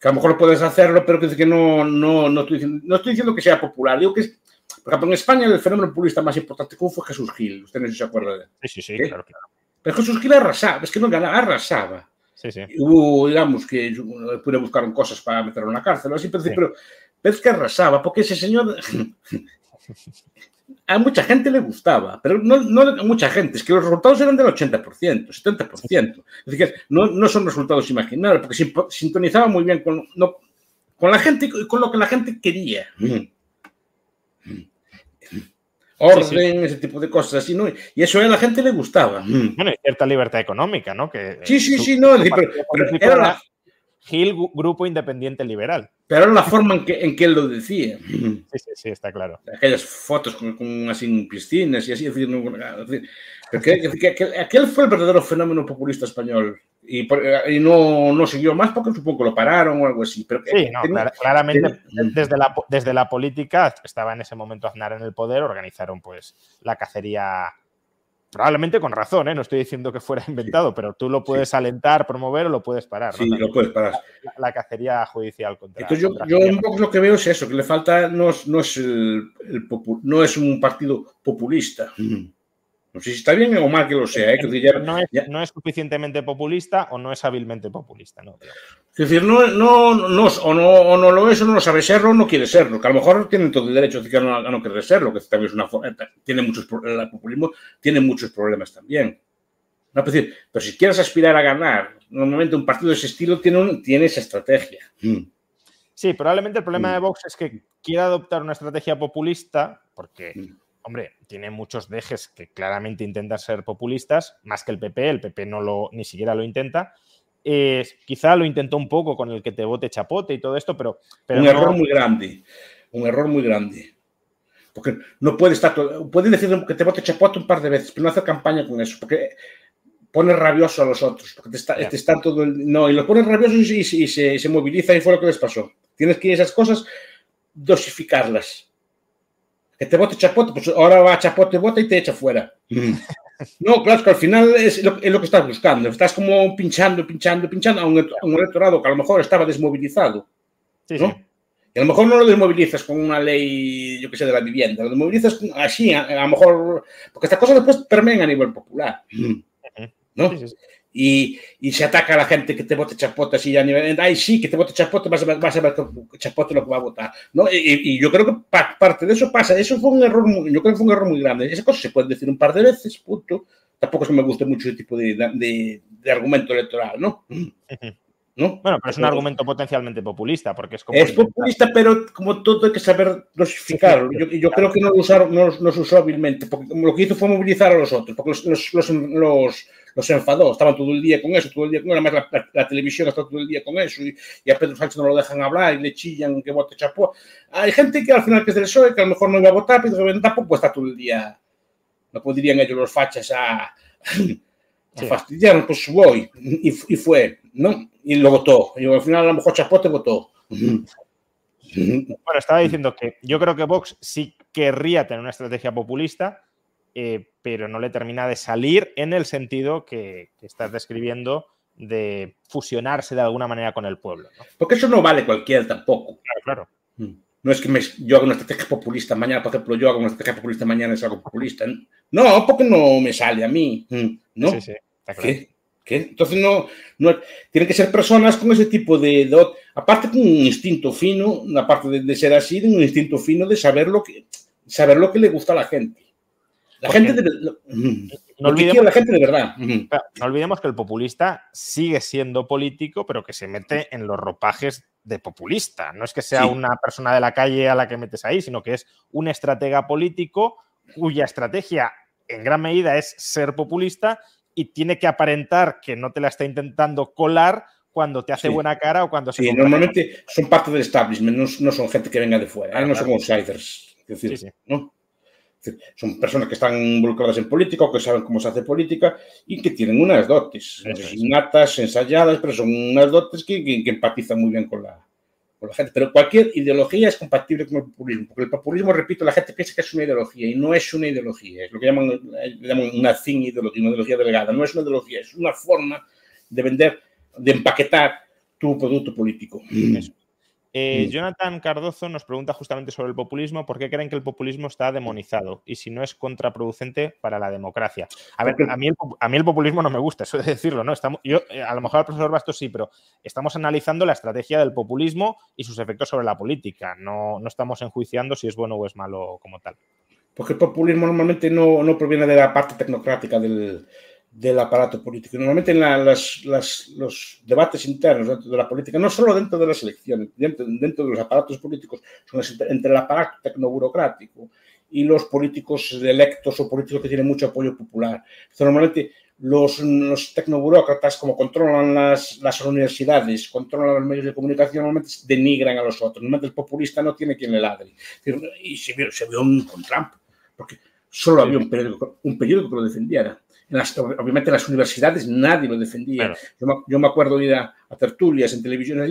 que a lo mejor puedes hacerlo, pero que, no, no, no, estoy diciendo, no estoy diciendo que sea popular, digo que es por ejemplo, en España el fenómeno populista más importante que hubo fue Jesús Gil. Usted no se acuerda de Sí, sí, sí, ¿Eh? claro, claro. Pero Jesús Gil arrasaba, es que no ganaba, arrasaba. Sí, sí. Hubo, digamos, que pude buscar cosas para meterlo en la cárcel, así, pero, pero, es que arrasaba, porque ese señor a mucha gente le gustaba, pero no, no a mucha gente, es que los resultados eran del 80%, 70%. Es decir, que no, no son resultados imaginables, porque sintonizaba muy bien con, no, con la gente y con lo que la gente quería orden, ese tipo de cosas así, ¿no? Y eso a la gente le gustaba. Bueno, y cierta libertad económica, ¿no? Que, sí, sí, sí, no, pero, era la... Gil, Grupo Independiente Liberal. Pero era la forma en que, en que él lo decía. Sí, sí, sí, está claro. Aquellas fotos con, con así piscinas y así, es decir, no, aquel fue el verdadero fenómeno populista español y, y no, no, siguió más porque supongo que lo pararon o algo así. Pero sí, no, claramente desde, la, desde la política estaba en ese momento Aznar en el poder, organizaron pues la cacería, probablemente con razón, ¿eh? no estoy diciendo que fuera inventado, pero tú lo puedes alentar, promover o lo puedes parar. Sí, lo puedes parar. La, cacería judicial contra. Entonces yo, yo un poco lo que veo es eso, que le falta, no es, no es, el, el no es un partido populista. No sé si está bien o mal que lo sea. ¿eh? no, es, suficientemente populista o no es hábilmente populista. No, es decir, no, no, no, o, no, o no lo es o no lo sabe serlo o no quiere serlo. Que a lo mejor tienen todo el derecho de no, a no querer serlo, que también es una eh, tiene muchos el populismo tiene muchos problemas también. No, es decir, pero si quieres aspirar a ganar, normalmente un partido de ese estilo tiene, tiene esa estrategia. Mm. Sí, probablemente el problema mm. de Vox es que quiere adoptar una estrategia populista porque mm hombre, tiene muchos dejes que claramente intentan ser populistas, más que el PP, el PP no lo, ni siquiera lo intenta. Eh, quizá lo intentó un poco con el que te vote chapote y todo esto, pero... pero un error muy grande, un error muy grande. Porque no puede estar... Pueden decir que te vote chapote un par de veces, pero no hacer campaña con eso, porque pone rabioso a los otros, porque te, está, están todo el, No, y los pone rabiosos y, se, se moviliza y fue lo que les pasó. Tienes que esas cosas dosificarlas que te bote Chapote, pues ahora va a Chapote, bota y te echa fuera. No, claro, es que al final es lo, que estás buscando. Estás como pinchando, pinchando, pinchando a un, electorado que a lo mejor estaba desmovilizado. Sí, ¿no? Y a lo mejor no lo desmovilizas con una ley, yo que sé, de la vivienda, lo desmovilizas así, a, lo mejor, porque estas cosas después permean a nivel popular. ¿No? Sí, y, y, se ataca a la gente que te vote chapote así a nivel, ay sí, que te vote chapote, vas a ver, vas a ver chapote lo que va a votar, ¿no? Y, y yo creo que parte de eso pasa, eso fue un error, muy, yo creo que fue un error muy grande, esa cosa se puede decir un par de veces, punto, tampoco es que me guste mucho ese tipo de, de, de argumento electoral, ¿no? ¿No? Bueno, pero es un argumento potencialmente populista, porque es como... Es populista, pero como todo hay que saber dosificarlo. Yo, yo creo que no lo usaron, no, no se usó hábilmente, porque lo que hizo fue movilizar a los otros, porque los, los, los, los los enfadó, estaban todo el día con eso, todo el día con además la, la, televisión está todo el día con eso y, y, a Pedro Sánchez no lo dejan hablar y le chillan que vote chapó. Hay gente que al final que es del PSOE, que a lo mejor no iba a votar, pero tampoco está todo el día, no podrían ellos los fachas a, a sí. fastidiar, pues voy, y, y, fue, ¿no? Y lo votó, y al final a lo mejor Chapote votó. Bueno, estaba diciendo que yo creo que Vox sí querría tener una estrategia populista, eh, pero no le termina de salir en el sentido que, que, estás describiendo de fusionarse de alguna manera con el pueblo. ¿no? Porque eso no vale cualquiera tampoco. Claro, claro. Mm. No es que me, yo haga una estrategia populista mañana, por ejemplo, yo hago una estrategia populista mañana es algo populista. No, porque no me sale a mí. Mm. ¿No? Sí, sí, está claro. ¿Qué? ¿Qué? Entonces no, no tienen que ser personas con ese tipo de, de, aparte con un instinto fino, aparte de, de ser así, de un instinto fino de saber lo que saber lo que le gusta a la gente. La gente, de, lo, no olvidemos, la gente de verdad. No olvidemos que el populista sigue siendo político, pero que se mete en los ropajes de populista. No es que sea sí. una persona de la calle a la que metes ahí, sino que es un estratega político cuya estrategia en gran medida es ser populista y tiene que aparentar que no te la está intentando colar cuando te hace sí. buena cara o cuando se... Sí, normalmente son parte del establishment, no, no, son gente que venga de fuera, ¿eh? no son outsiders. Es decir, ¿no? Son personas que están involucradas en política o que saben cómo se hace política y que tienen unas dotes, innatas, ensayadas, pero son unas dotes que, que empatizan muy bien con la, por la gente. Pero cualquier ideología es compatible con el populismo, porque el populismo, repito, la gente piensa que es una ideología y no es una ideología, es lo que llaman, llaman una thin ideología, una ideología delegada, no es una ideología, es una forma de vender, de empaquetar tu producto político. Eso. Eh, mm. Jonathan Cardozo nos pregunta justamente sobre el populismo, ¿por qué creen que el populismo está demonizado y si no es contraproducente para la democracia? A ver, a mí el, a mí el populismo no me gusta, eso de decirlo, ¿no? Estamos, yo, eh, a lo mejor al profesor Bastos sí, pero estamos analizando la estrategia del populismo y sus efectos sobre la política, no, no estamos enjuiciando si es bueno o es malo como tal. Porque el populismo normalmente no, no proviene de la parte tecnocrática del, del aparato político. Normalmente en las, los debates internos dentro de la política, no solo dentro de las elecciones, dentro, dentro de los aparatos políticos, son entre el aparato tecnoburocrático y los políticos electos o políticos que tienen mucho apoyo popular. normalmente los, los tecnoburócratas, como controlan las, las, universidades, controlan los medios de comunicación, normalmente denigran a los otros. Normalmente el populista no tiene quien le ladre. Y se vio, se vio con Trump, porque solo había un periódico, un periódico que lo defendiera obviamente en las universidades nadie lo defendía. Yo, me, acuerdo ir a, tertulias en televisión,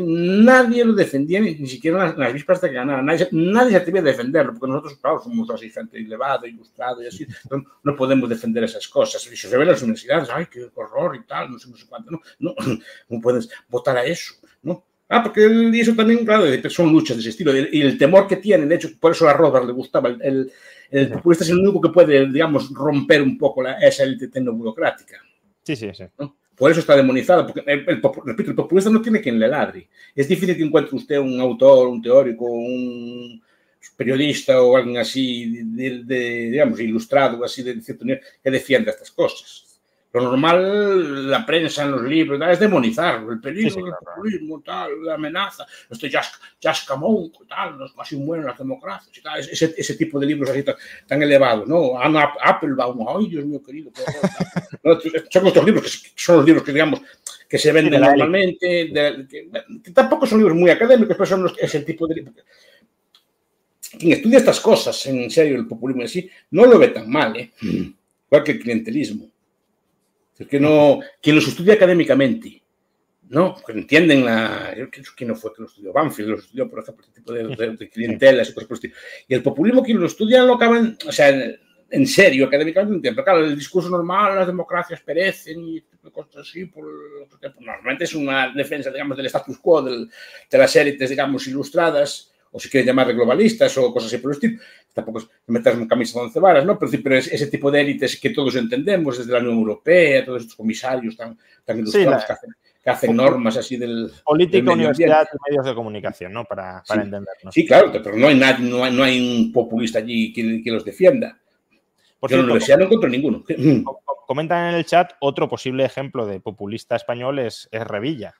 nadie lo defendía, ni, siquiera en las, vísperas de que ganara. Nadie, nadie, se atrevía a defenderlo, porque nosotros, claro, somos así, gente elevada, ilustrada y así, no, podemos defender esas cosas. Y se ve en las universidades, ay, qué horror y tal, no sé, no sé cuánto, no, no, no puedes votar a eso, ¿no? Ah, porque eso también, claro, son luchas de ese estilo. Y el temor que tienen, de hecho, por eso a Robert le gustaba el el populista es el único que puede, digamos, romper un poco la, esa élite tecnoburocrática. Sí, sí, sí. Por eso está demonizado, porque, el, repito, el populista no tiene quien le ladre. Es difícil que encuentre usted un autor, un teórico, un periodista o alguien así, de, digamos, ilustrado, así de cierto nivel, que defienda estas cosas. Lo normal, la prensa en los libros, es demonizar el peligro del populismo, tal, la amenaza, este Jascamón, tal, no es casi bueno las democracias, y tal, ese, ese, tipo de libros así tan, tan elevados, ¿no? Anna Applebaum, ay Dios mío querido, son estos libros que son los libros que, digamos, que se venden normalmente, que, tampoco son libros muy académicos, pero son los, es el tipo de libros. Quien estudia estas cosas, en serio, el populismo en sí, no lo ve tan mal, ¿eh? igual que el clientelismo. Es que no, quien los estudia académicamente, ¿no? Que entienden la. ¿Quién no fue que lo estudió? Banfield lo estudió, por ejemplo, este tipo de, de, de clientelas y por el populismo, quien lo estudia, lo acaban, o sea, en, serio, académicamente, pero claro, el discurso normal, las democracias perecen y este cosas así, por tiempo. Normalmente es una defensa, digamos, del status quo, del, de las élites, digamos, ilustradas o si quieres llamarle globalistas o cosas así por el estilo, tampoco es en camisa de once varas, ¿no? Pero, pero es ese tipo de élites que todos entendemos, desde la Unión Europea, todos estos comisarios tan, tan ilustrados que, hacen, que hacen, normas así del... Política, universidad y medios de comunicación, ¿no? Para, para sí. entendernos. Sí, claro, pero no hay, nadie, no hay, no hay un populista allí que, que los defienda. Por Yo en la universidad no encuentro ninguno. Comentan en el chat otro posible ejemplo de populista español es, es Revilla.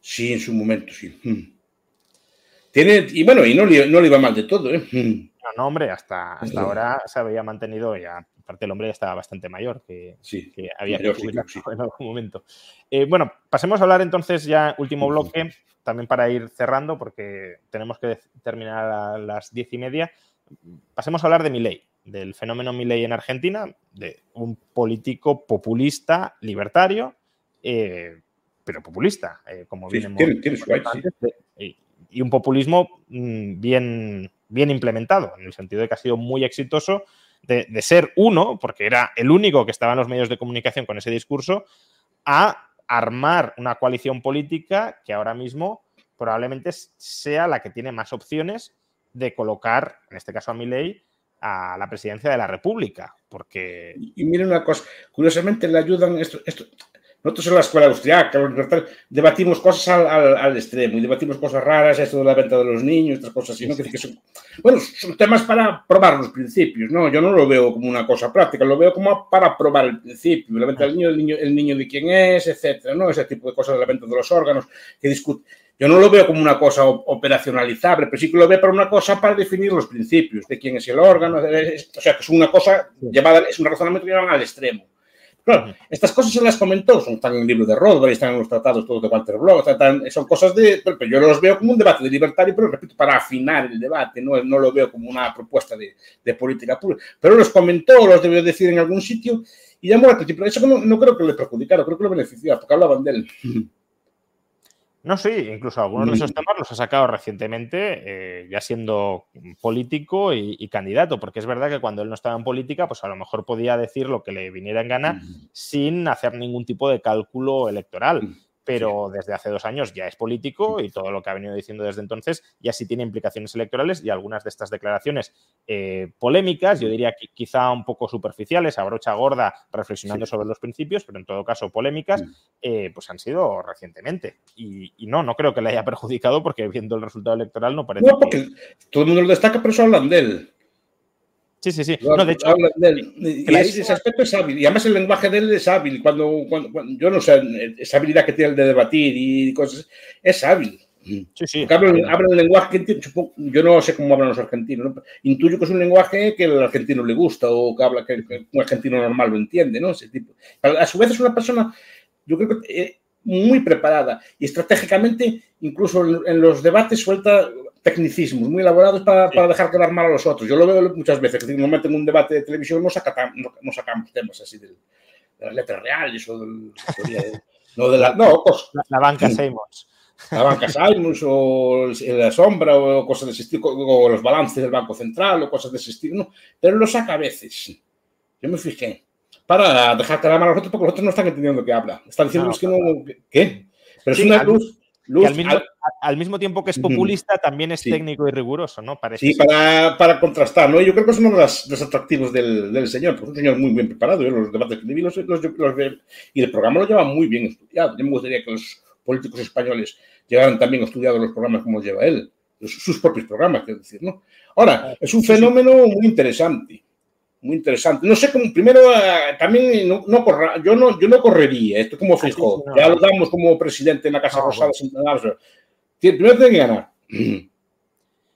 Sí, en su momento, sí. Tiene, y bueno, y no, no le iba mal de todo, ¿eh? No, no, hombre, hasta, hasta ahora se había mantenido, ya, aparte el hombre ya estaba bastante mayor, que, sí, que había que sí, sí. en algún momento. Eh, bueno, pasemos a hablar entonces ya, último bloque, también para ir cerrando, porque tenemos que terminar a las diez y media. Pasemos a hablar de Milei, del fenómeno Milei en Argentina, de un político populista, libertario, eh, pero populista, eh, como bien hemos tiene, tiene su comentado right, antes, y, un populismo mm, bien, bien implementado, en el sentido de que ha sido muy exitoso de, ser uno, porque era el único que estaba en los medios de comunicación con ese discurso, a armar una coalición política que ahora mismo probablemente sea la que tiene más opciones de colocar, en este caso a Milei, a la presidencia de la República, porque... Y, miren una cosa, curiosamente le ayudan esto nosotros en la escuela austriaca, los libertarios, debatimos cosas al, al, al, extremo y debatimos cosas raras, esto de la venta de los niños, otras cosas así, ¿no? Que, que son, bueno, son temas para probar los principios, ¿no? Yo no lo veo como una cosa práctica, lo veo como para probar el principio, la venta del niño, el niño, el niño de quién es, etcétera, ¿no? Ese tipo de cosas de la venta de los órganos que discuten. Yo no lo veo como una cosa operacionalizable, pero sí que lo veo para una cosa para definir los principios de quién es el órgano, o sea, que es una cosa llevada, es un razonamiento que llevan al extremo. Claro, estas cosas se las comentó, son, están en el libro de Rodberry, están en los tratados todos de Walter Block, son cosas de... Pero yo los veo como un debate de libertario, pero repito, para afinar el debate, no, no lo veo como una propuesta de, de política pública. Pero los comentó, los debió decir en algún sitio y llamó la atención. Pero eso no, no creo que le perjudicara, creo que le beneficiara, porque hablaban de él. No, sí, incluso algunos de esos temas los ha sacado recientemente, eh, ya siendo político y, y, candidato, porque es verdad que cuando él no estaba en política, pues a lo mejor podía decir lo que le viniera en gana sin hacer ningún tipo de cálculo electoral pero desde hace dos años ya es político y todo lo que ha venido diciendo desde entonces ya sí tiene implicaciones electorales y algunas de estas declaraciones eh, polémicas, yo diría que quizá un poco superficiales, a brocha gorda, reflexionando sí. sobre los principios, pero en todo caso polémicas, eh, pues han sido recientemente. Y, y, no, no creo que le haya perjudicado porque viendo el resultado electoral no parece. No, porque que... todo el mundo lo destaca, pero eso hablan de él. Sí, sí, sí. No, de hecho, de él. Y ese, aspecto es hábil. Y además el lenguaje de él es hábil. Cuando, cuando, cuando, yo no sé, esa habilidad que tiene el de debatir y cosas, es hábil. Sí, sí. Habla, habla el lenguaje que yo no sé cómo hablan los argentinos. ¿no? Intuyo que es un lenguaje que al argentino le gusta o que habla que, que un argentino normal lo entiende, ¿no? Ese tipo. A su vez es una persona, yo creo que eh, muy preparada y estratégicamente, incluso en, en los debates suelta tecnicismos muy elaborados para, sí. para, dejar quedar mal a los otros. Yo lo veo muchas veces, que normalmente en un debate de televisión no, saca, no, no sacamos temas así de, de, las letras reales o del, de, no de la, no, pues, la, la banca Seymours. La banca Seymours o la sombra o cosas de ese estilo, o los balances del Banco Central o cosas de ese estilo, no, pero lo saca a veces. Yo me fijé. Para dejar quedar mal a los otros porque los otros no están entendiendo que habla. Están diciendo no, que no, ¿qué? Pero sí, es una luz Luz, al, mismo, al, al, mismo, tiempo que es populista, también es sí. técnico y riguroso, ¿no? Parece sí, para, para, contrastar, ¿no? Yo creo que es uno de los, los atractivos del, del, señor, porque es un señor muy bien preparado, yo los debates que vi los, los, y el programa lo lleva muy bien estudiado. Yo me gustaría que los políticos españoles llevaran también estudiados los programas como los lleva él, sus propios programas, quiero decir, ¿no? Ahora, es un fenómeno muy interesante muy interesante. No sé cómo, primero, uh, también no, no corra, yo, no, yo no correría, esto como fijó, no, ya lo damos como presidente en la Casa Rosada. Bueno. Primero tiene que ganar.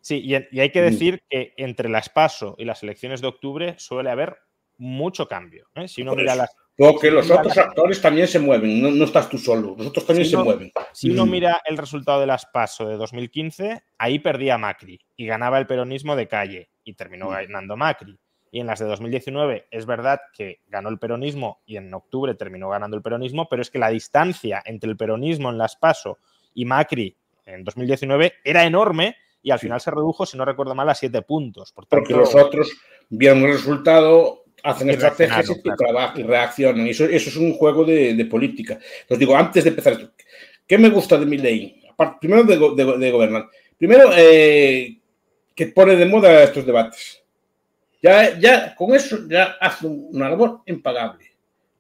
Sí, y, y, hay que decir que entre las PASO y las elecciones de octubre suele haber mucho cambio. ¿eh? Si uno mira las. Porque los otros actores también se mueven, no, no, estás tú solo, los otros también si se uno, mueven. Si uno mira el resultado de las PASO de 2015, ahí perdía Macri y ganaba el peronismo de calle y terminó ganando Macri y en las de 2019 es verdad que ganó el peronismo y en octubre terminó ganando el peronismo, pero es que la distancia entre el peronismo en las PASO y Macri en 2019 era enorme y al final se redujo, si no recuerdo mal, a siete puntos. Por tanto, Porque los otros vieron el resultado, hacen estrategias y, claro. trabajan y reaccionan. Y eso, eso es un juego de, de, política. Os digo, antes de empezar esto, ¿qué me gusta de mi ley? Primero de, de, de gobernar. Primero, eh, que pone de moda estos debates ya, ya con eso ya hace una labor impagable.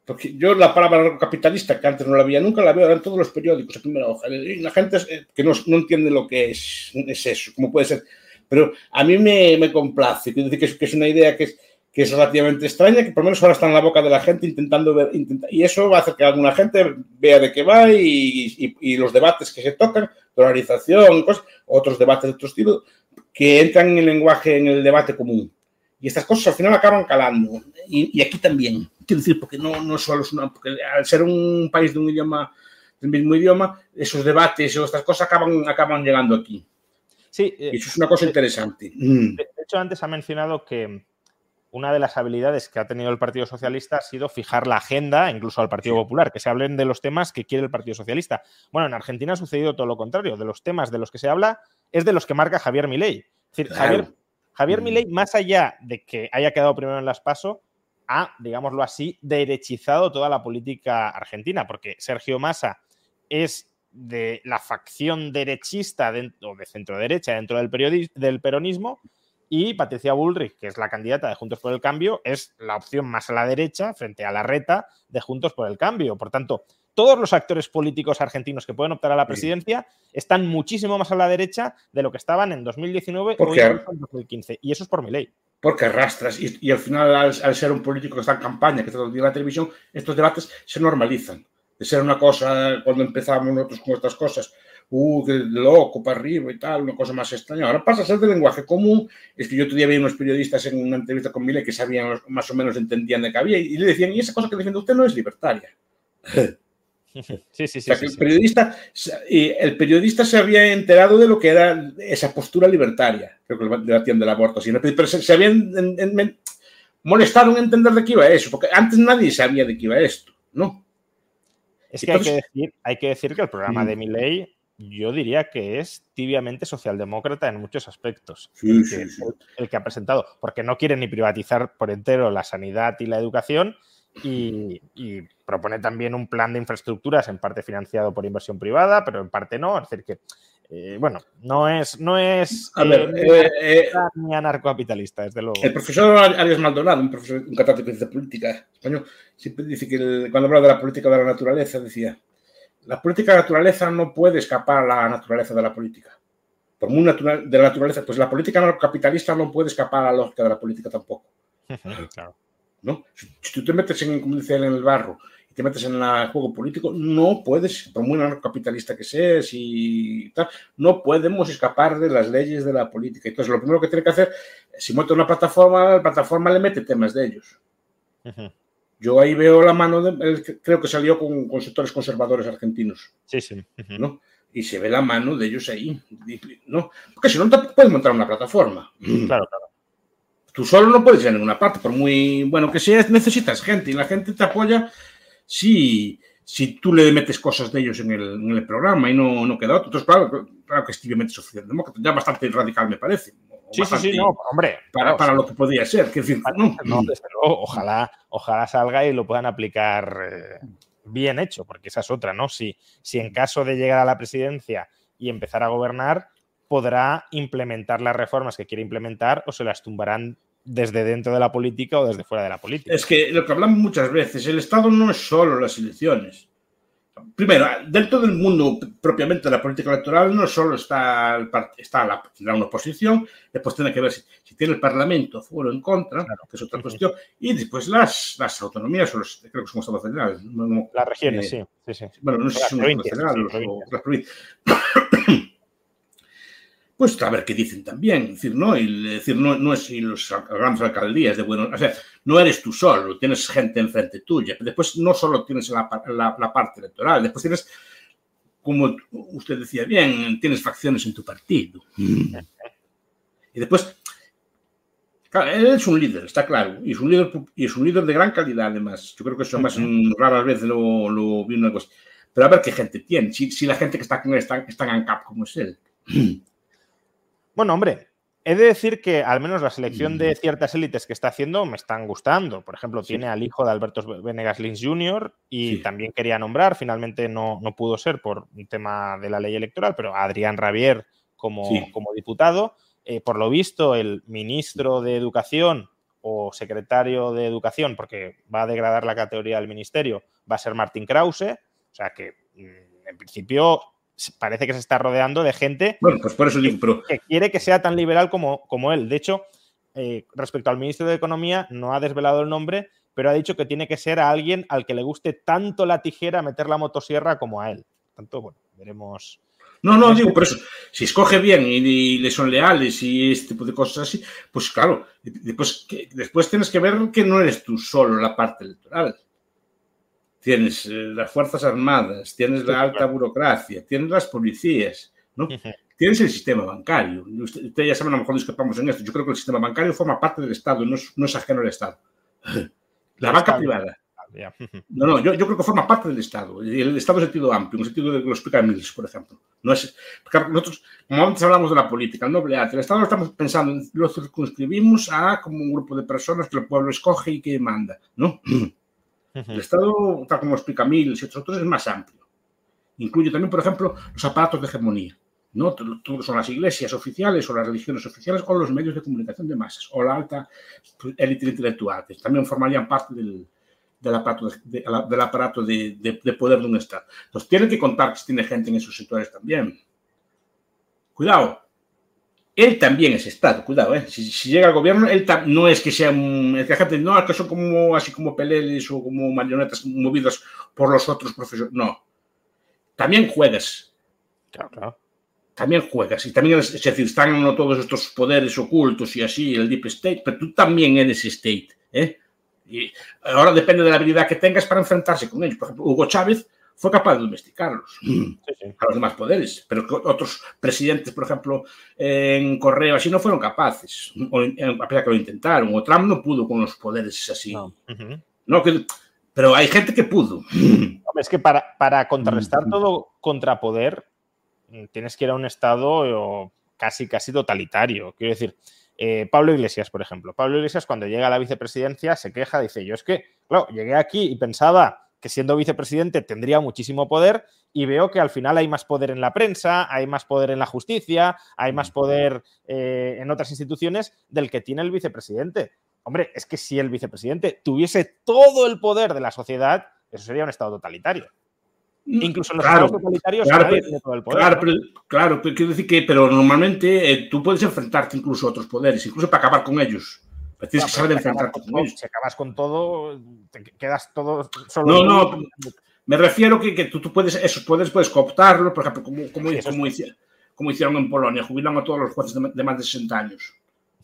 Porque yo la palabra capitalista, que antes no la había nunca, la veo en todos los periódicos, a primera hoja. La gente es, eh, que no, no, entiende lo que es, es eso, cómo puede ser. Pero a mí me, me complace, quiero decir que es, que es una idea que es, que es relativamente extraña, que por lo menos ahora está en la boca de la gente intentando ver, intenta, y eso va a hacer que alguna gente vea de qué va y, y, y los debates que se tocan, polarización, cosas, otros debates de otro estilo, que entran en el lenguaje, en el debate común. Y estas cosas al final acaban calando. Y, y aquí también. Quiero decir, porque no, no solo es una. Porque al ser un país de un idioma, del mismo idioma, esos debates o estas cosas acaban, acaban llegando aquí. Sí. Y eso es una cosa interesante. De, de hecho, antes ha mencionado que una de las habilidades que ha tenido el Partido Socialista ha sido fijar la agenda, incluso al Partido sí. Popular, que se hablen de los temas que quiere el Partido Socialista. Bueno, en Argentina ha sucedido todo lo contrario. De los temas de los que se habla es de los que marca Javier Milei. Es decir, claro. Javier Javier mm. Milei, más allá de que haya quedado primero en las PASO, ha, digámoslo así, derechizado toda la política argentina, porque Sergio Massa es de la facción derechista de, o de centro derecha dentro del, del peronismo y Patricia Bullrich, que es la candidata de Juntos por el Cambio, es la opción más a la derecha frente a la reta de Juntos por el Cambio. Por tanto, todos los actores políticos argentinos que pueden optar a la presidencia están muchísimo más a la derecha de lo que estaban en 2019 o en 2015. Y eso es por mi ley. Porque arrastras. Y, y al final, al, al, ser un político que está en campaña, que está todo en la televisión, estos debates se normalizan. De ser una cosa, cuando empezamos nosotros con estas cosas, uh, que loco para arriba y tal, una cosa más extraña. Ahora pasa a ser de lenguaje común. Es que yo otro día vi unos periodistas en una entrevista con Mile que sabían, más o menos entendían de qué había y le decían, y esa cosa que defiende usted no es libertaria. Sí, sí, sí. O sea, que el, periodista, el periodista se había enterado de lo que era esa postura libertaria, creo que debatían del aborto, pero se, se habían en, en, molestado en entender de qué iba eso, porque antes nadie sabía de qué iba esto, ¿no? Es que, hay, que decir, hay que decir que el programa de Milley yo diría que es tibiamente socialdemócrata en muchos aspectos. Sí, el, sí, que, sí. El, el, que, ha presentado, porque no quiere ni privatizar por entero la sanidad y la educación y, y, propone también un plan de infraestructuras en parte financiado por inversión privada, pero en parte no. Es decir, que, eh, bueno, no es, no es A ver, eh, ni anarcocapitalista, desde luego. El profesor Arias Maldonado, un, profesor, un catedrático de política español, siempre dice que el, cuando habla de la política de la naturaleza, decía, la política de la naturaleza no puede escapar a la naturaleza de la política. Por muy natural, de la naturaleza, pues la política capitalista no puede escapar a la lógica de la política tampoco. claro. ¿No? Si, si, tú te metes en, el barro y te metes en el juego político, no puedes, por muy capitalista que seas y tal, no podemos escapar de las leyes de la política. Entonces, lo primero que tiene que hacer, si monta una plataforma, la plataforma le mete temas de ellos. Uh -huh. Yo ahí veo la mano, de, creo que salió con, con, sectores conservadores argentinos. Sí, sí. Uh -huh. ¿no? Y se ve la mano de ellos ahí. ¿no? Porque si no, puedes montar una plataforma. Claro, claro. Tú solo no puedes ir a ninguna parte, por muy bueno que seas, necesitas gente y la gente te apoya si, si tú le metes cosas de ellos en el, en el programa y no, no queda otro. Entonces, claro, claro que es tibiamente socialdemócrata, ya bastante radical me parece. Sí, sí, sí, no, hombre. Para, claro, para sí. lo que podría ser. Que decir, no, no, desde luego, ojalá, ojalá salga y lo puedan aplicar eh, bien hecho, porque esa es otra, ¿no? Si, si en caso de llegar a la presidencia y empezar a gobernar, podrá implementar las reformas que quiere implementar o se las tumbarán desde dentro de la política o desde fuera de la política. Es que lo que hablamos muchas veces, el Estado no es solo las elecciones. Primero, dentro del mundo propiamente de la política electoral no solo está, el, está la, tendrá una oposición, después tiene que ver si, si tiene el Parlamento a favor o en contra, claro. que es otra cuestión, y después las, las autonomías, o los, creo que son estados federales. No, las regiones, eh, sí, sí, sí, Bueno, no sé si son federales sí, o las provincias. Pues a ver qué dicen también. Es decir, no, y, es decir, no, no es y los grandes alcaldías de bueno, o sea, no eres tú solo, tienes gente enfrente tuya. Después no solo tienes la, la, la, parte electoral, después tienes, como usted decía bien, tienes facciones en tu partido. Y después, claro, él es un líder, está claro, y es un líder, y es un líder de gran calidad además. Yo creo que eso más raras veces lo, lo vi una cosa. Pero a ver qué gente tiene, si, si la gente que está con él está, está en ANCAP como es él. Bueno, hombre, he de decir que al menos la selección de ciertas élites que está haciendo me están gustando. Por ejemplo, sí. tiene al hijo de Alberto Venegas Lins Jr. y sí. también quería nombrar, finalmente no, no, pudo ser por un tema de la ley electoral, pero a Adrián Rabier como, sí. como diputado. Eh, por lo visto, el ministro de Educación o secretario de Educación, porque va a degradar la categoría del ministerio, va a ser Martín Krause. O sea que, mm, en principio, parece que se está rodeando de gente bueno, pues por eso digo, pero... que quiere que sea tan liberal como, como él. De hecho, eh, respecto al ministro de Economía, no ha desvelado el nombre, pero ha dicho que tiene que ser a alguien al que le guste tanto la tijera meter la motosierra como a él. Tanto, bueno, veremos. No, no, digo, por eso, si escoge bien y, y, le son leales y este tipo de cosas así, pues claro, después, que, después tienes que ver que no eres tú solo la parte electoral tienes las Fuerzas Armadas, tienes la alta burocracia, tienes las policías, ¿no? Tienes el sistema bancario. Usted, usted, ya sabe, a lo mejor discrepamos en esto. Yo creo que el sistema bancario forma parte del Estado, no es, no es ajeno al Estado. La banca privada. No, no, yo, yo, creo que forma parte del Estado. El Estado es sentido amplio, en el sentido de que lo explica Mills, por ejemplo. No es, nosotros, como antes hablamos de la política, el noble arte, el Estado lo estamos pensando, lo circunscribimos a como un grupo de personas que el pueblo escoge y que manda, ¿no? El Estado, tal como explica Mills y otros es más amplio. Incluye también, por ejemplo, los aparatos de hegemonía. ¿no? Son las iglesias oficiales o las religiones oficiales o los medios de comunicación de masas o la alta élite intelectual, que también formarían parte del, del aparato, de, del aparato de, de, de, poder de un Estado. Entonces, tienen que contar que tiene gente en esos sectores también. Cuidado, él también es Estado, cuidado, ¿eh? si, si, llega al gobierno, él no es que sea un, es que gente, no, es que son como así como peleles o como marionetas movidas por los otros profesores, no. También juegas Claro, claro. También juegas. Y también, es, es decir, están ¿no? todos estos poderes ocultos y así, el Deep State, pero tú también eres State. ¿eh? Y ahora depende de la habilidad que tengas para enfrentarse con ellos. Por ejemplo, Hugo Chávez fue capaz de domesticarlos Sí, sí. a los demás poderes, pero que otros presidentes, por ejemplo, en Correo, así no fueron capaces, o, a pesar que lo intentaron, o Trump no pudo con los poderes así. No. Que- pero hay gente que pudo. Es que para, para contrarrestar Mm. todo contrapoder, mm, tienes que ir a un estado eh, casi, casi totalitario. Quiero decir, eh, Pablo Iglesias, por ejemplo. Pablo Iglesias, cuando llega a la vicepresidencia, se queja, dice: Yo es que, claro, llegué aquí y pensaba que siendo vicepresidente tendría muchísimo poder y veo que al final hay más poder en la prensa, hay más poder en la justicia, hay más poder eh, en otras instituciones del que tiene el vicepresidente. Hombre, es que si el vicepresidente tuviese todo el poder de la sociedad, eso sería un estado totalitario. Incluso en los Claro, estados totalitarios claro, nadie pero- tiene todo el poder. Claro, ¿no? pero, claro, pero quiero decir que, pero normalmente eh, tú puedes enfrentarte incluso a otros poderes, incluso para acabar con ellos. Pero tienes que saber enfrentarte con con. Si acabas con todo, te quedas todo solo. No, no, Me refiero que, que tú, tú puedes, esos poderes puedes cooptarlos, por ejemplo, como, como, Sí, como, hici- como hicieron en Polonia, jubilan a todos los jueces de, de más de 60 años.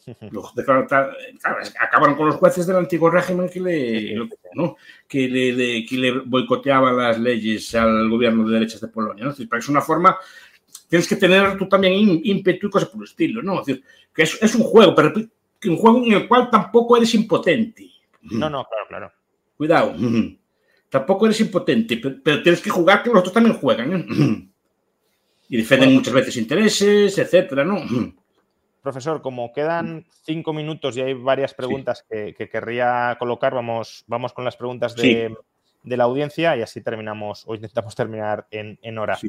Los declararon tal- claro, acabaron con los jueces del antiguo régimen que le, ¿no? que le, le- que le boicoteaban las leyes al gobierno de derechas de Polonia. ¿no? Es decir, es una forma, tienes que tener tú también ím- ímpetu y cosas por el estilo. ¿no? Es decir, que es, es un juego, pero un juego en el cual tampoco eres impotente. No, no, claro, claro. Cuidado. Tampoco eres impotente, pero, pero tienes que jugar que los otros también juegan. ¿eh? Y defienden muchas veces intereses, etcétera, ¿no? Profesor, como quedan cinco minutos y hay varias preguntas que, que querría colocar, vamos, vamos con las preguntas de, de la audiencia y así terminamos o intentamos terminar en, en hora. Sí.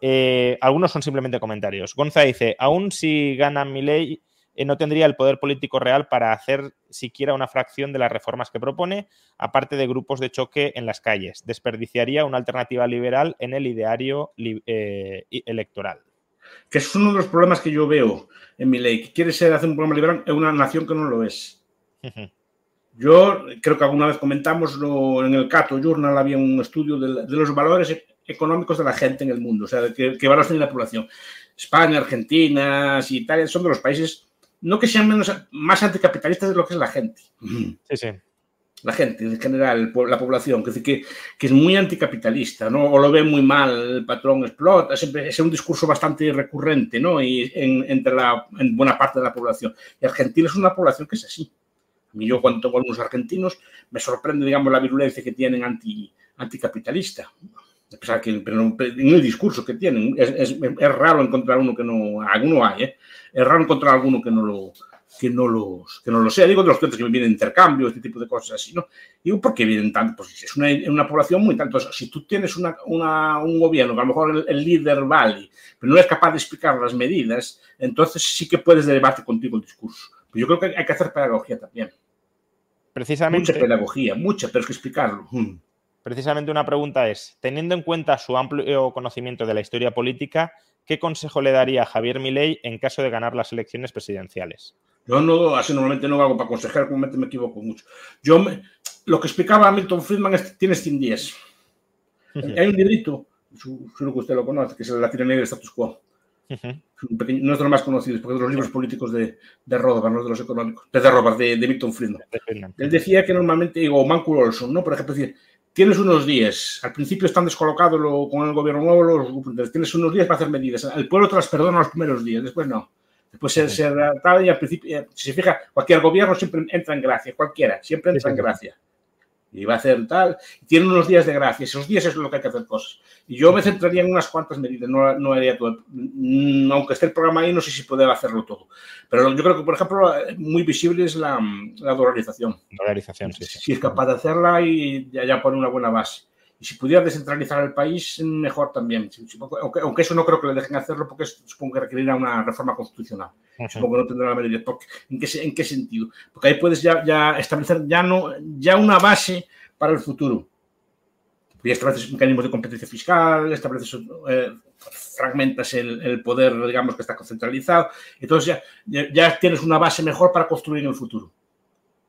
Eh, algunos son simplemente comentarios. Gonza dice, aún si gana Milei, eh, no tendría el poder político real para hacer siquiera una fracción de las reformas que propone, aparte de grupos de choque en las calles. Desperdiciaría una alternativa liberal en el ideario eh, electoral. Que es uno de los problemas que yo veo en mi ley, que quiere ser hacer un programa liberal en una nación que no lo es. Yo creo que alguna vez comentamos lo- en el Cato Journal había un estudio de, de los valores económicos de la gente en el mundo, o sea, de qué, qué valores tiene la población. España, Argentina, Italia son de los países, no que sean menos, más anticapitalistas de lo que es la gente. Sí, sí. La gente en general, la población, que, que, que es muy anticapitalista, ¿no? O lo ve muy mal, el patrón explota, siempre es un discurso bastante recurrente, ¿no? Y en, entre la, en buena parte de la población. Y Argentina es una población que es así. A mí yo cuando tengo algunos argentinos me sorprende, digamos, la virulencia que tienen anti, anticapitalista. A pesar que en el discurso que tienen, es, es- es raro encontrar uno que no, alguno hay, ¿eh? Es raro encontrar alguno que no lo, que no los que no lo sea. Digo de los clientes que vienen de intercambio, este tipo de cosas así, ¿no? Digo, ¿por qué vienen tanto? Pues es una, una población muy tanto. Si tú tienes una, una- un gobierno que a lo mejor el, el líder vale, pero no es capaz de explicar las medidas, entonces sí que puedes debate contigo el discurso. Pero yo creo que hay que hacer pedagogía también. Mucha Precisamente, pedagogía, mucha, pero es que explicarlo. Mm. Precisamente una pregunta es, teniendo en cuenta su amplio conocimiento de la historia política, ¿qué consejo le daría a Javier Milei en caso de ganar las elecciones presidenciales? Yo no, así normalmente no hago para aconsejar, normalmente me equivoco mucho. Yo, me- lo que explicaba Milton Friedman es, tienes 100 días. Hay un librito, seguro que usted lo conoce, que es el La tiranía del status quo. Pequeño- no es de los más conocidos, porque es de los libros políticos de, de Rothbard, no es de los económicos. De, de Rothbard, de, de Milton Friedman. Él decía que normalmente, o Mancur Olson, ¿no? Por ejemplo, decir, tienes unos días, al principio están descolocados lo- con el gobierno nuevo, los tienes unos días para hacer medidas. El pueblo te las perdona los primeros días, después no. Después se, se y al principio, eh, si se fija, cualquier gobierno siempre entra en gracia, cualquiera, siempre entra Sí, sí. en gracia. Y va a hacer tal, y tiene unos días de gracia, esos días es lo que hay que hacer cosas. Y yo me centraría en unas cuantas medidas, no, no haría todo. Mm, Aunque esté el programa ahí, no sé si poder hacerlo todo. Pero yo creo que, por ejemplo, muy visible es la, la dolarización Dolarización, sí, sí. si es capaz de hacerla y ya, ya pone una buena base. Y si pudiera descentralizar el país, mejor también. Aunque, eso no creo que le dejen hacerlo porque supongo que requerirá una reforma constitucional. Supongo que no tendrá la mayoría. ¿en, qué, ¿En qué sentido? Porque ahí puedes ya, ya establecer ya, no, ya una base para el futuro. Ya estableces mecanismos de competencia fiscal, estableces, eh, fragmentas el, el poder, digamos, que está concentralizado. Entonces ya, ya, ya tienes una base mejor para construir en el futuro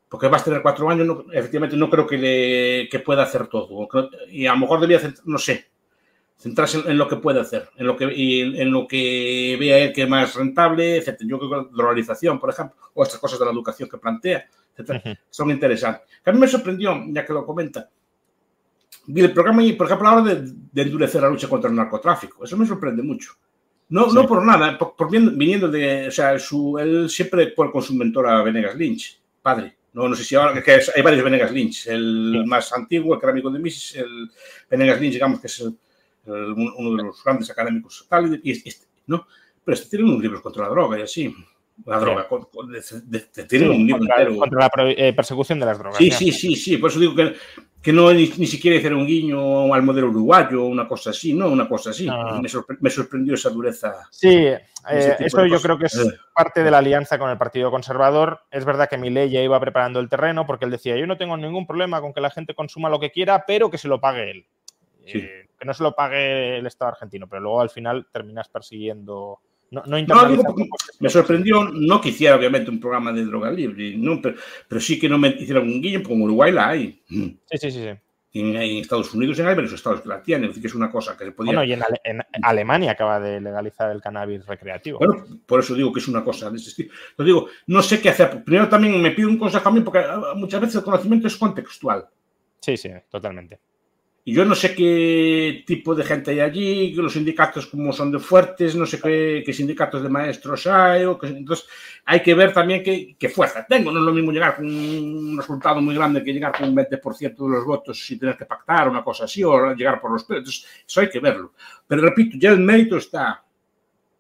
porque vas a tener cuatro años, no- efectivamente no creo que, le, que pueda hacer todo. Y a lo mejor debía no sé, centrarse en, lo que puede hacer, en lo que, y en lo que vea él que es más rentable, etc. Yo creo que la dolarización, por ejemplo, o estas cosas de la educación que plantea, etc., son interesantes. a mí me sorprendió, ya que lo comenta, el programa por ejemplo, ahora de, de, endurecer la lucha contra el narcotráfico. Eso me sorprende mucho. No, sí. no por nada, por, por, viniendo de, o sea, su, él siempre con su mentor a Venegas Lynch, padre. No, no sé si ahora, que hay varios Venegas Lynch. El sí. más antiguo, el amigo de Mises, el Venegas Lynch, digamos que es el, el, uno de los grandes académicos tal, y este, ¿no? Pero este tiene unos libros contra la droga y así. La droga, con, con, de, de, de, tiene sí, un libro contra, entero. Contra la eh, persecución de las drogas. Sí, sí, sí, sí. Por eso digo que, que no ni, ni, siquiera hacer un guiño al modelo uruguayo o una cosa así, no, una cosa así. No. Me, sorpre me, sorprendió esa dureza. Sí, eh, eso yo creo que es eh. parte de la alianza con el Partido Conservador. Es verdad que Milei ya iba preparando el terreno porque él decía, yo no tengo ningún problema con que la gente consuma lo que quiera, pero que se lo pague él. Sí. Eh, que no se lo pague el Estado argentino, pero luego al final terminas persiguiendo no, no, no digo, me sorprendió, no que hiciera obviamente un programa de droga libre, no, pero, pero, sí que no me hiciera un guiño, como Uruguay la hay. Sí, sí, sí. sí. En, en, Estados Unidos hay varios estados que la tienen, es decir, que es una cosa que se podía... Bueno, y en, Ale en, Alemania acaba de legalizar el cannabis recreativo. Bueno, por eso digo que es una cosa de ese estilo. Lo digo, no sé qué hacer. Primero también me pido un consejo a mí, porque ah, muchas veces el conocimiento es contextual. Sí, sí, totalmente. Y yo no sé qué tipo de gente hay allí, los sindicatos como son de fuertes, no sé qué, qué sindicatos de maestros hay. O entonces hay que ver también qué, qué, fuerza tengo. No es lo mismo llegar con un resultado muy grande que llegar con un 20% de los votos sin tener que pactar una cosa así o llegar por los pelos. Entonces eso hay que verlo. Pero repito, ya el mérito está.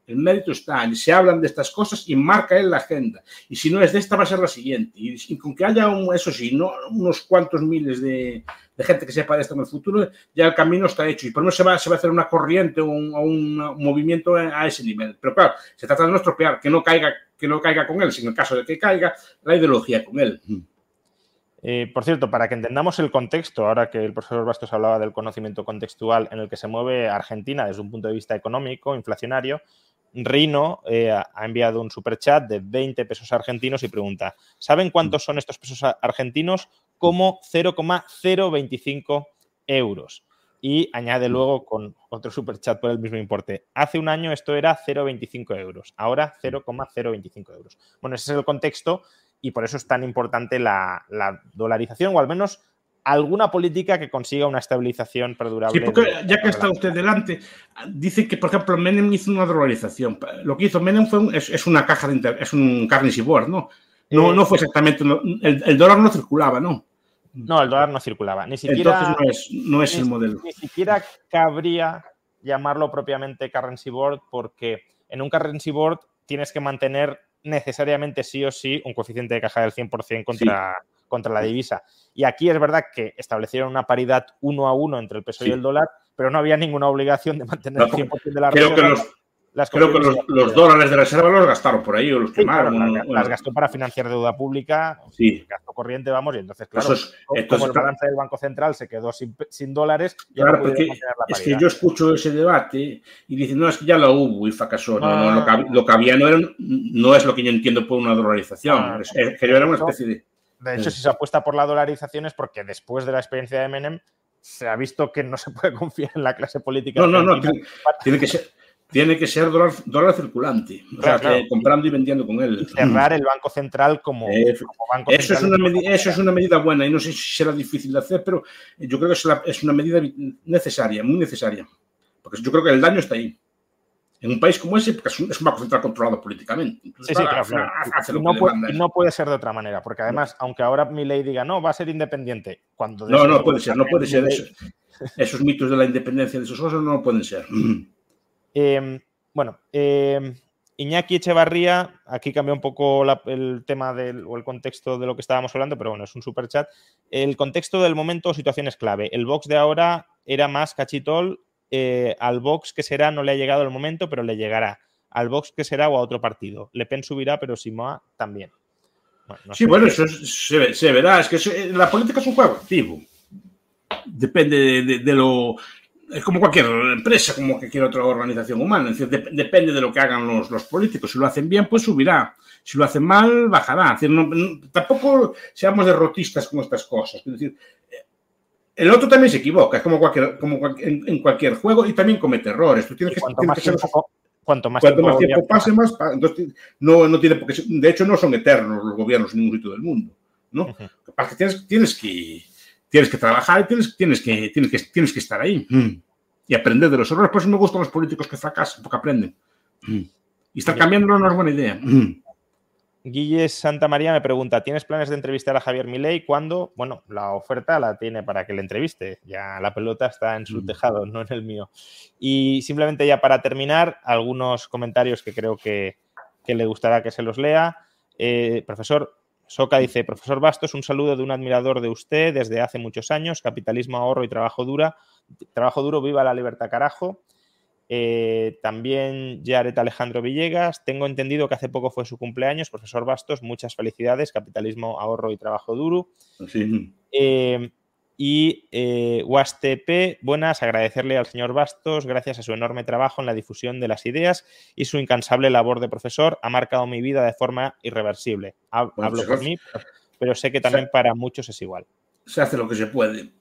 El mérito está, se hablan de estas cosas y marca él la agenda. Y si no es de esta, va a ser la siguiente. Y, con que haya, un, eso sí, no, unos cuantos miles de, gente que sepa de esto en el futuro, ya el camino está hecho. Y por eso se va, se va a hacer una corriente o un, movimiento a ese nivel. Pero claro, se trata de no estropear, que no caiga, que no caiga con él, sino en el caso de que caiga, la ideología con él. Eh, por cierto, para que entendamos el contexto, ahora que el profesor Bastos hablaba del conocimiento contextual en el que se mueve Argentina desde un punto de vista económico, inflacionario, Rino eh, ha enviado un superchat de 20 pesos argentinos y pregunta, ¿saben cuántos son estos pesos argentinos? Como 0,025 euros. Y añade luego con otro superchat por el mismo importe. Hace un año esto era 0,25 euros, ahora 0,025 euros. Bueno, ese es el contexto y por eso es tan importante la, la dolarización, o al menos alguna política que consiga una estabilización perdurable. Sí, porque ya que está usted delante, dice que, por ejemplo, Menem hizo una dolarización. Lo que hizo Menem fue un, es, es, una caja de inter, es un ¿no? No, eh, no fue exactamente, no, el, el, dólar no circulaba, ¿no? No, el dólar no circulaba, ni siquiera. Entonces no es, no es ni, el modelo. Ni siquiera cabría llamarlo propiamente currency board, porque en un currency board tienes que mantener necesariamente sí o sí un coeficiente de caja del 100% contra, sí. Contra la divisa. Y aquí es verdad que establecieron una paridad uno a uno entre el peso sí. y el dólar, pero no había ninguna obligación de mantener el 100% de la Creo que los, las creo que los, los, dólares de reserva los gastaron por ahí o los quemaron. Claro, las, gastó para financiar deuda pública, sí. gasto corriente, vamos, y entonces, claro, es, entonces, como el balance del Banco Central se quedó sin, sin dólares, ya claro, no porque es que yo escucho ese debate y dicen, no, es que ya lo hubo y fracasó. No, ah. no, lo, que, lo, que, había no, era, no es lo que yo entiendo por una dolarización, ah, es, es, que yo era una especie de de hecho, si se apuesta por la dolarización es porque después de la experiencia de Menem se ha visto que no se puede confiar en la clase política. No, no, no. Tiene, tiene, que ser, tiene que ser dólar, dólar circulante. O claro, sea, claro. comprando y vendiendo con él. Y cerrar el Banco Central como, eh, como Banco eso Central. Es una medida, eso es una medida buena y no sé si será difícil de hacer, pero yo creo que es, la, es una medida necesaria, muy necesaria. Porque yo creo que el daño está ahí en un país como ese, porque es un, es un banco central controlado políticamente. Entonces, sí, sí, claro, no, puede, no, puede, ser de otra manera, porque además, no. aunque ahora mi ley diga, no, va a ser independiente, cuando... No, no puede ser, no puede ser. Eso, esos mitos de la independencia de esos cosas no pueden ser. Eh, bueno, eh, Iñaki Echevarría, aquí cambia un poco la, el tema del, o el contexto de lo que estábamos hablando, pero bueno, es un super chat. El contexto del momento, situación es clave. El box de ahora era más cachitol eh, al Vox que será no le ha llegado el momento, pero le llegará. Al Vox que será o a otro partido. Le Pen subirá, pero Simoa también. Bueno, no sí, bueno, eso se, se, verá. Es que se, la política es un juego activo. Depende de, de, de, lo. Es como cualquier empresa, como cualquier otra organización humana. Es decir, de, depende de lo que hagan los, los, políticos. Si lo hacen bien, pues subirá. Si lo hacen mal, bajará. Es decir, no, no, tampoco seamos derrotistas con estas cosas. Es decir, el otro también se equivoca, es como, cualquier, como en, cualquier juego y también comete errores. Tú tienes que, cuanto, más tiempo, cuanto más tiempo, pase, más. Entonces, no, no tiene porque, de hecho, no son eternos los gobiernos en ningún sitio del mundo. ¿no? tienes, tienes, que, tienes que trabajar y tienes, tienes, que, tienes, que, tienes que estar ahí mm. y aprender de los errores. Por eso me gustan los políticos que fracasan, porque aprenden. Mm. Y estar cambiando no es buena idea. Mm. Guille Santa María me pregunta, ¿tienes planes de entrevistar a Javier Milei? ¿Cuándo? Bueno, la oferta la tiene para que le entreviste. Ya la pelota está en su tejado, no en el mío. Y simplemente ya para terminar, algunos comentarios que creo que, le gustará que se los lea. Eh, profesor, Soca dice, profesor Bastos, un saludo de un admirador de usted desde hace muchos años, capitalismo, ahorro y trabajo dura. Trabajo duro, viva la libertad, carajo. Eh, también Jared Alejandro Villegas. Tengo entendido que hace poco fue su cumpleaños. Profesor Bastos, muchas felicidades. Capitalismo, ahorro y trabajo duro. Eh, y eh, UASTP, buenas, agradecerle al señor Bastos, gracias a su enorme trabajo en la difusión de las ideas y su incansable labor de profesor, ha marcado mi vida de forma irreversible. Hablo por mí, pero sé que también para muchos es igual. Se hace lo que se puede.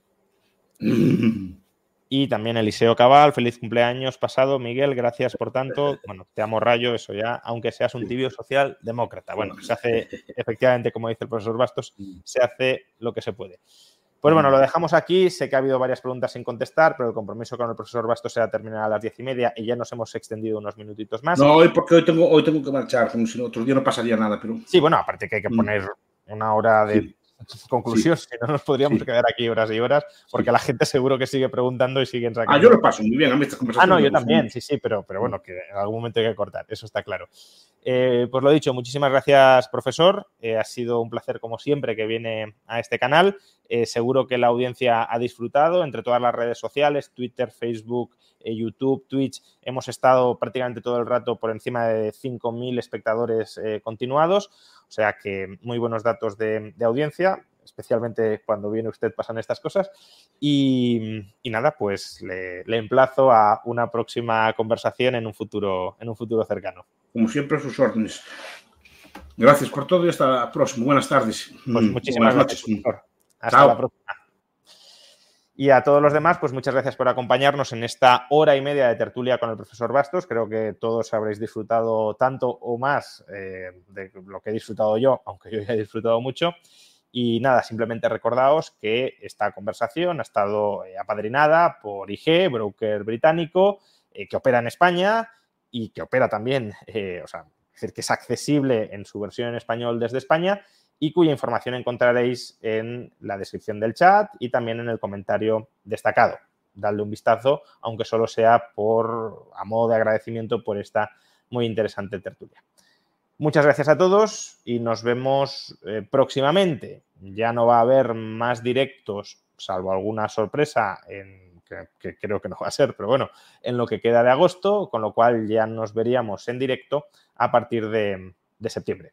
Y también Eliseo Cabal, feliz cumpleaños pasado, Miguel, gracias por tanto. Bueno, te amo rayo, eso ya, aunque seas un tibio socialdemócrata. Bueno, se hace, efectivamente, como dice el profesor Bastos, se hace lo que se puede. Pues bueno, lo dejamos aquí. Sé que ha habido varias preguntas sin contestar, pero el compromiso con el profesor Bastos será terminar a las diez y media y ya nos hemos extendido unos minutitos más. No, hoy porque hoy tengo, hoy tengo que marchar, como si otro día no pasaría nada, pero... Sí, bueno, aparte que hay que mm. poner una hora de conclusión, si no nos podríamos quedar aquí horas y horas, porque la gente seguro que sigue preguntando y siguen sacando. Ah, yo lo paso muy bien a mí estas conversaciones. Ah, no, yo también, sí, sí, pero, pero bueno, que en algún momento hay que cortar, eso está claro. Eh, pues lo dicho, muchísimas gracias, profesor. Eh, ha sido un placer, como siempre, que viene a este canal. Eh, seguro que la audiencia ha disfrutado entre todas las redes sociales, Twitter, Facebook, YouTube, Twitch. Hemos estado prácticamente todo el rato por encima de 5.000 espectadores continuados. O sea que muy buenos datos de, audiencia, especialmente cuando viene usted pasan estas cosas. Y, nada, pues le, emplazo a una próxima conversación en un futuro, en un futuro cercano. Como siempre, sus órdenes. Gracias por todo y hasta la próxima. Buenas tardes. Pues muchísimas gracias. Hasta la próxima. Y a todos los demás, pues muchas gracias por acompañarnos en esta hora y media de tertulia con el profesor Bastos. Creo que todos habréis disfrutado tanto o más eh, de lo que he disfrutado yo, aunque yo ya he disfrutado mucho. Y nada, simplemente recordaos que esta conversación ha estado eh, apadrinada por IG, broker británico, eh, que opera en España y que opera también, o sea, es decir, que es accesible en su versión en español desde España y cuya información encontraréis en la descripción del chat y también en el comentario destacado. Dadle un vistazo, aunque solo sea por a modo de agradecimiento por esta muy interesante tertulia. Muchas gracias a todos y nos vemos eh, próximamente. Ya no va a haber más directos, salvo alguna sorpresa en, que, creo que no va a ser, pero bueno, en lo que queda de agosto, con lo cual ya nos veríamos en directo a partir de septiembre.